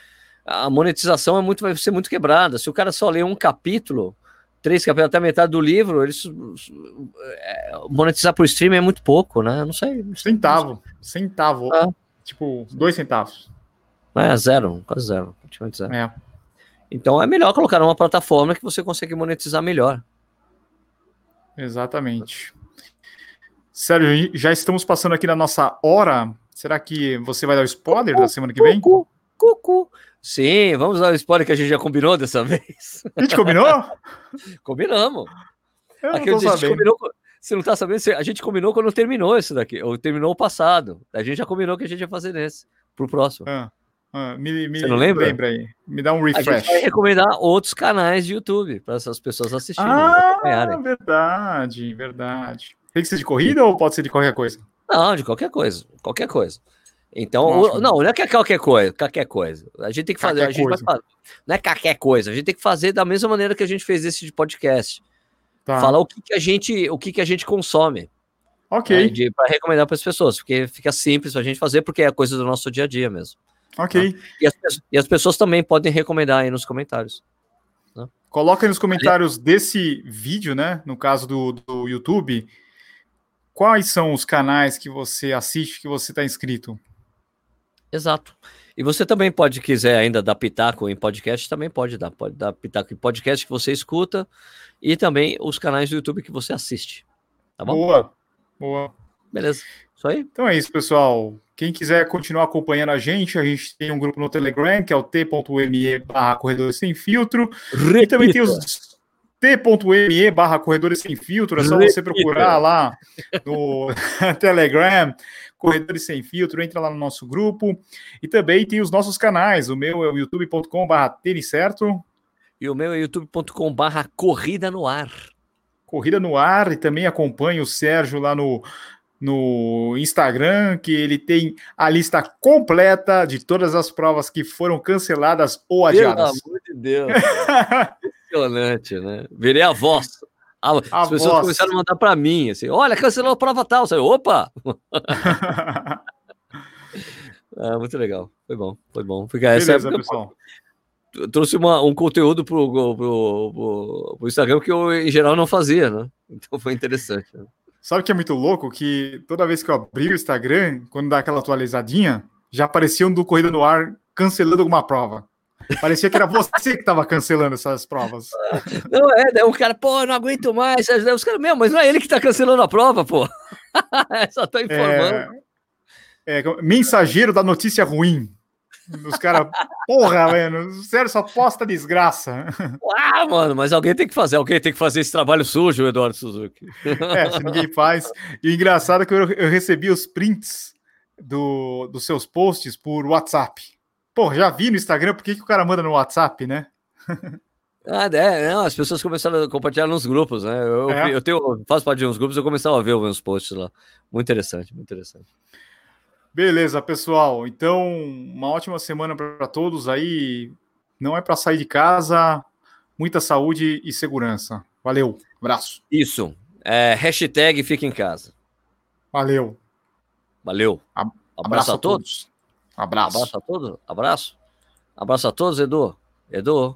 a monetização é muito, vai ser muito quebrada. Se o cara só lê um capítulo, três capítulos até metade do livro, eles é, monetizar por streaming é muito pouco, né? Não sei. Não sei centavo, centavo, ah. tipo dois centavos. É zero, quase zero, praticamente zero. É. Então é melhor colocar numa plataforma que você consegue monetizar melhor. Exatamente. Sérgio, já estamos passando aqui na nossa hora. Será que você vai dar o spoiler da semana que vem? Cucu, cucu. Sim, vamos dar o spoiler que a gente já combinou dessa vez. A gente combinou? Combinamos. Eu não Aqui tô sabendo. Combinou, você não tá sabendo? A gente combinou quando terminou esse daqui, ou terminou o passado. A gente já combinou que a gente ia fazer nesse, pro próximo. Ah, ah, me, me, você não lembra? Lembra aí. Me dá um refresh. A gente vai recomendar outros canais de YouTube para essas pessoas assistirem. Ah, verdade, verdade. Tem que ser de corrida ou pode ser de qualquer coisa? Não, de qualquer coisa. Qualquer coisa. Então, o, não, não é é qualquer coisa, qualquer coisa. A gente tem que fazer, a gente vai fazer, não é qualquer coisa, a gente tem que fazer da mesma maneira que a gente fez esse de podcast. Tá. Falar o que, que, a gente, o que, que a gente consome. Ok. Né, para recomendar para as pessoas, porque fica simples para a gente fazer, porque é coisa do nosso dia a dia mesmo. Ok. Tá? E, as, e, as, pessoas também podem recomendar aí nos comentários. Né? Coloca aí nos comentários desse vídeo, né? No caso do, do YouTube, quais são os canais que você assiste, que você está inscrito? Exato. E você também pode, quiser ainda dar pitaco em podcast, também pode dar. Pode dar pitaco em podcast que você escuta e também os canais do YouTube que você assiste. Tá bom? Boa, boa. Beleza. Isso aí? Então é isso, pessoal. Quem quiser continuar acompanhando a gente, a gente tem um grupo no Telegram, que é o t.me barra corredores sem filtro. Repita. E também tem os t.me barra corredores sem filtro, é só você procurar lá no Telegram, Corredores Sem Filtro, entra lá no nosso grupo. E também tem os nossos canais, o meu é o youtube.com barra tênis certo. E o meu é youtube.com barra corrida no ar. Corrida no ar, e também acompanhe o Sérgio lá no, no Instagram, que ele tem a lista completa de todas as provas que foram canceladas ou adiadas. Pelo amor de Deus. Impressionante, né? Virei a voz. As pessoas voz. começaram a mandar para mim, assim, olha, cancelou a prova tal. Sabe? Opa! é, muito legal. Foi bom, foi bom. Beleza, essa época, pessoal. Trouxe uma, um conteúdo pro, pro, pro, pro, Instagram que eu, em geral, não fazia, né? Então foi interessante. Né? Sabe que é muito louco? Que toda vez que eu abri o Instagram, quando dá aquela atualizadinha, já aparecia um do Corrida no Ar cancelando alguma prova. Parecia que era você que estava cancelando essas provas. Não é, daí o cara, pô, não aguento mais. Daí os caras, meu, mas não é ele que está cancelando a prova, pô. Só tô informando. É, é, mensageiro da notícia ruim. Os caras, porra, velho, sério, só posta desgraça. Ah, mano, mas alguém tem que fazer, alguém tem que fazer esse trabalho sujo, Eduardo Suzuki. É, se ninguém faz. E o engraçado é que eu, eu recebi os prints do, dos seus posts por WhatsApp. Pô, já vi no Instagram, por que, que o cara manda no WhatsApp, né? Ah, é, não, as pessoas começaram a compartilhar nos grupos, né? Eu, é. eu tenho, faço parte de uns grupos, eu começava a ver os meus posts lá. Muito interessante, muito interessante. Beleza, pessoal. Então, uma ótima semana para todos aí. Não é para sair de casa. Muita saúde e segurança. Valeu, abraço. Isso. É, hashtag fica em casa. Valeu. Valeu. Abraço, abraço, a todos. todos. Abraço. Abraço a todos. Abraço. Abraço a todos, Edu. Edu,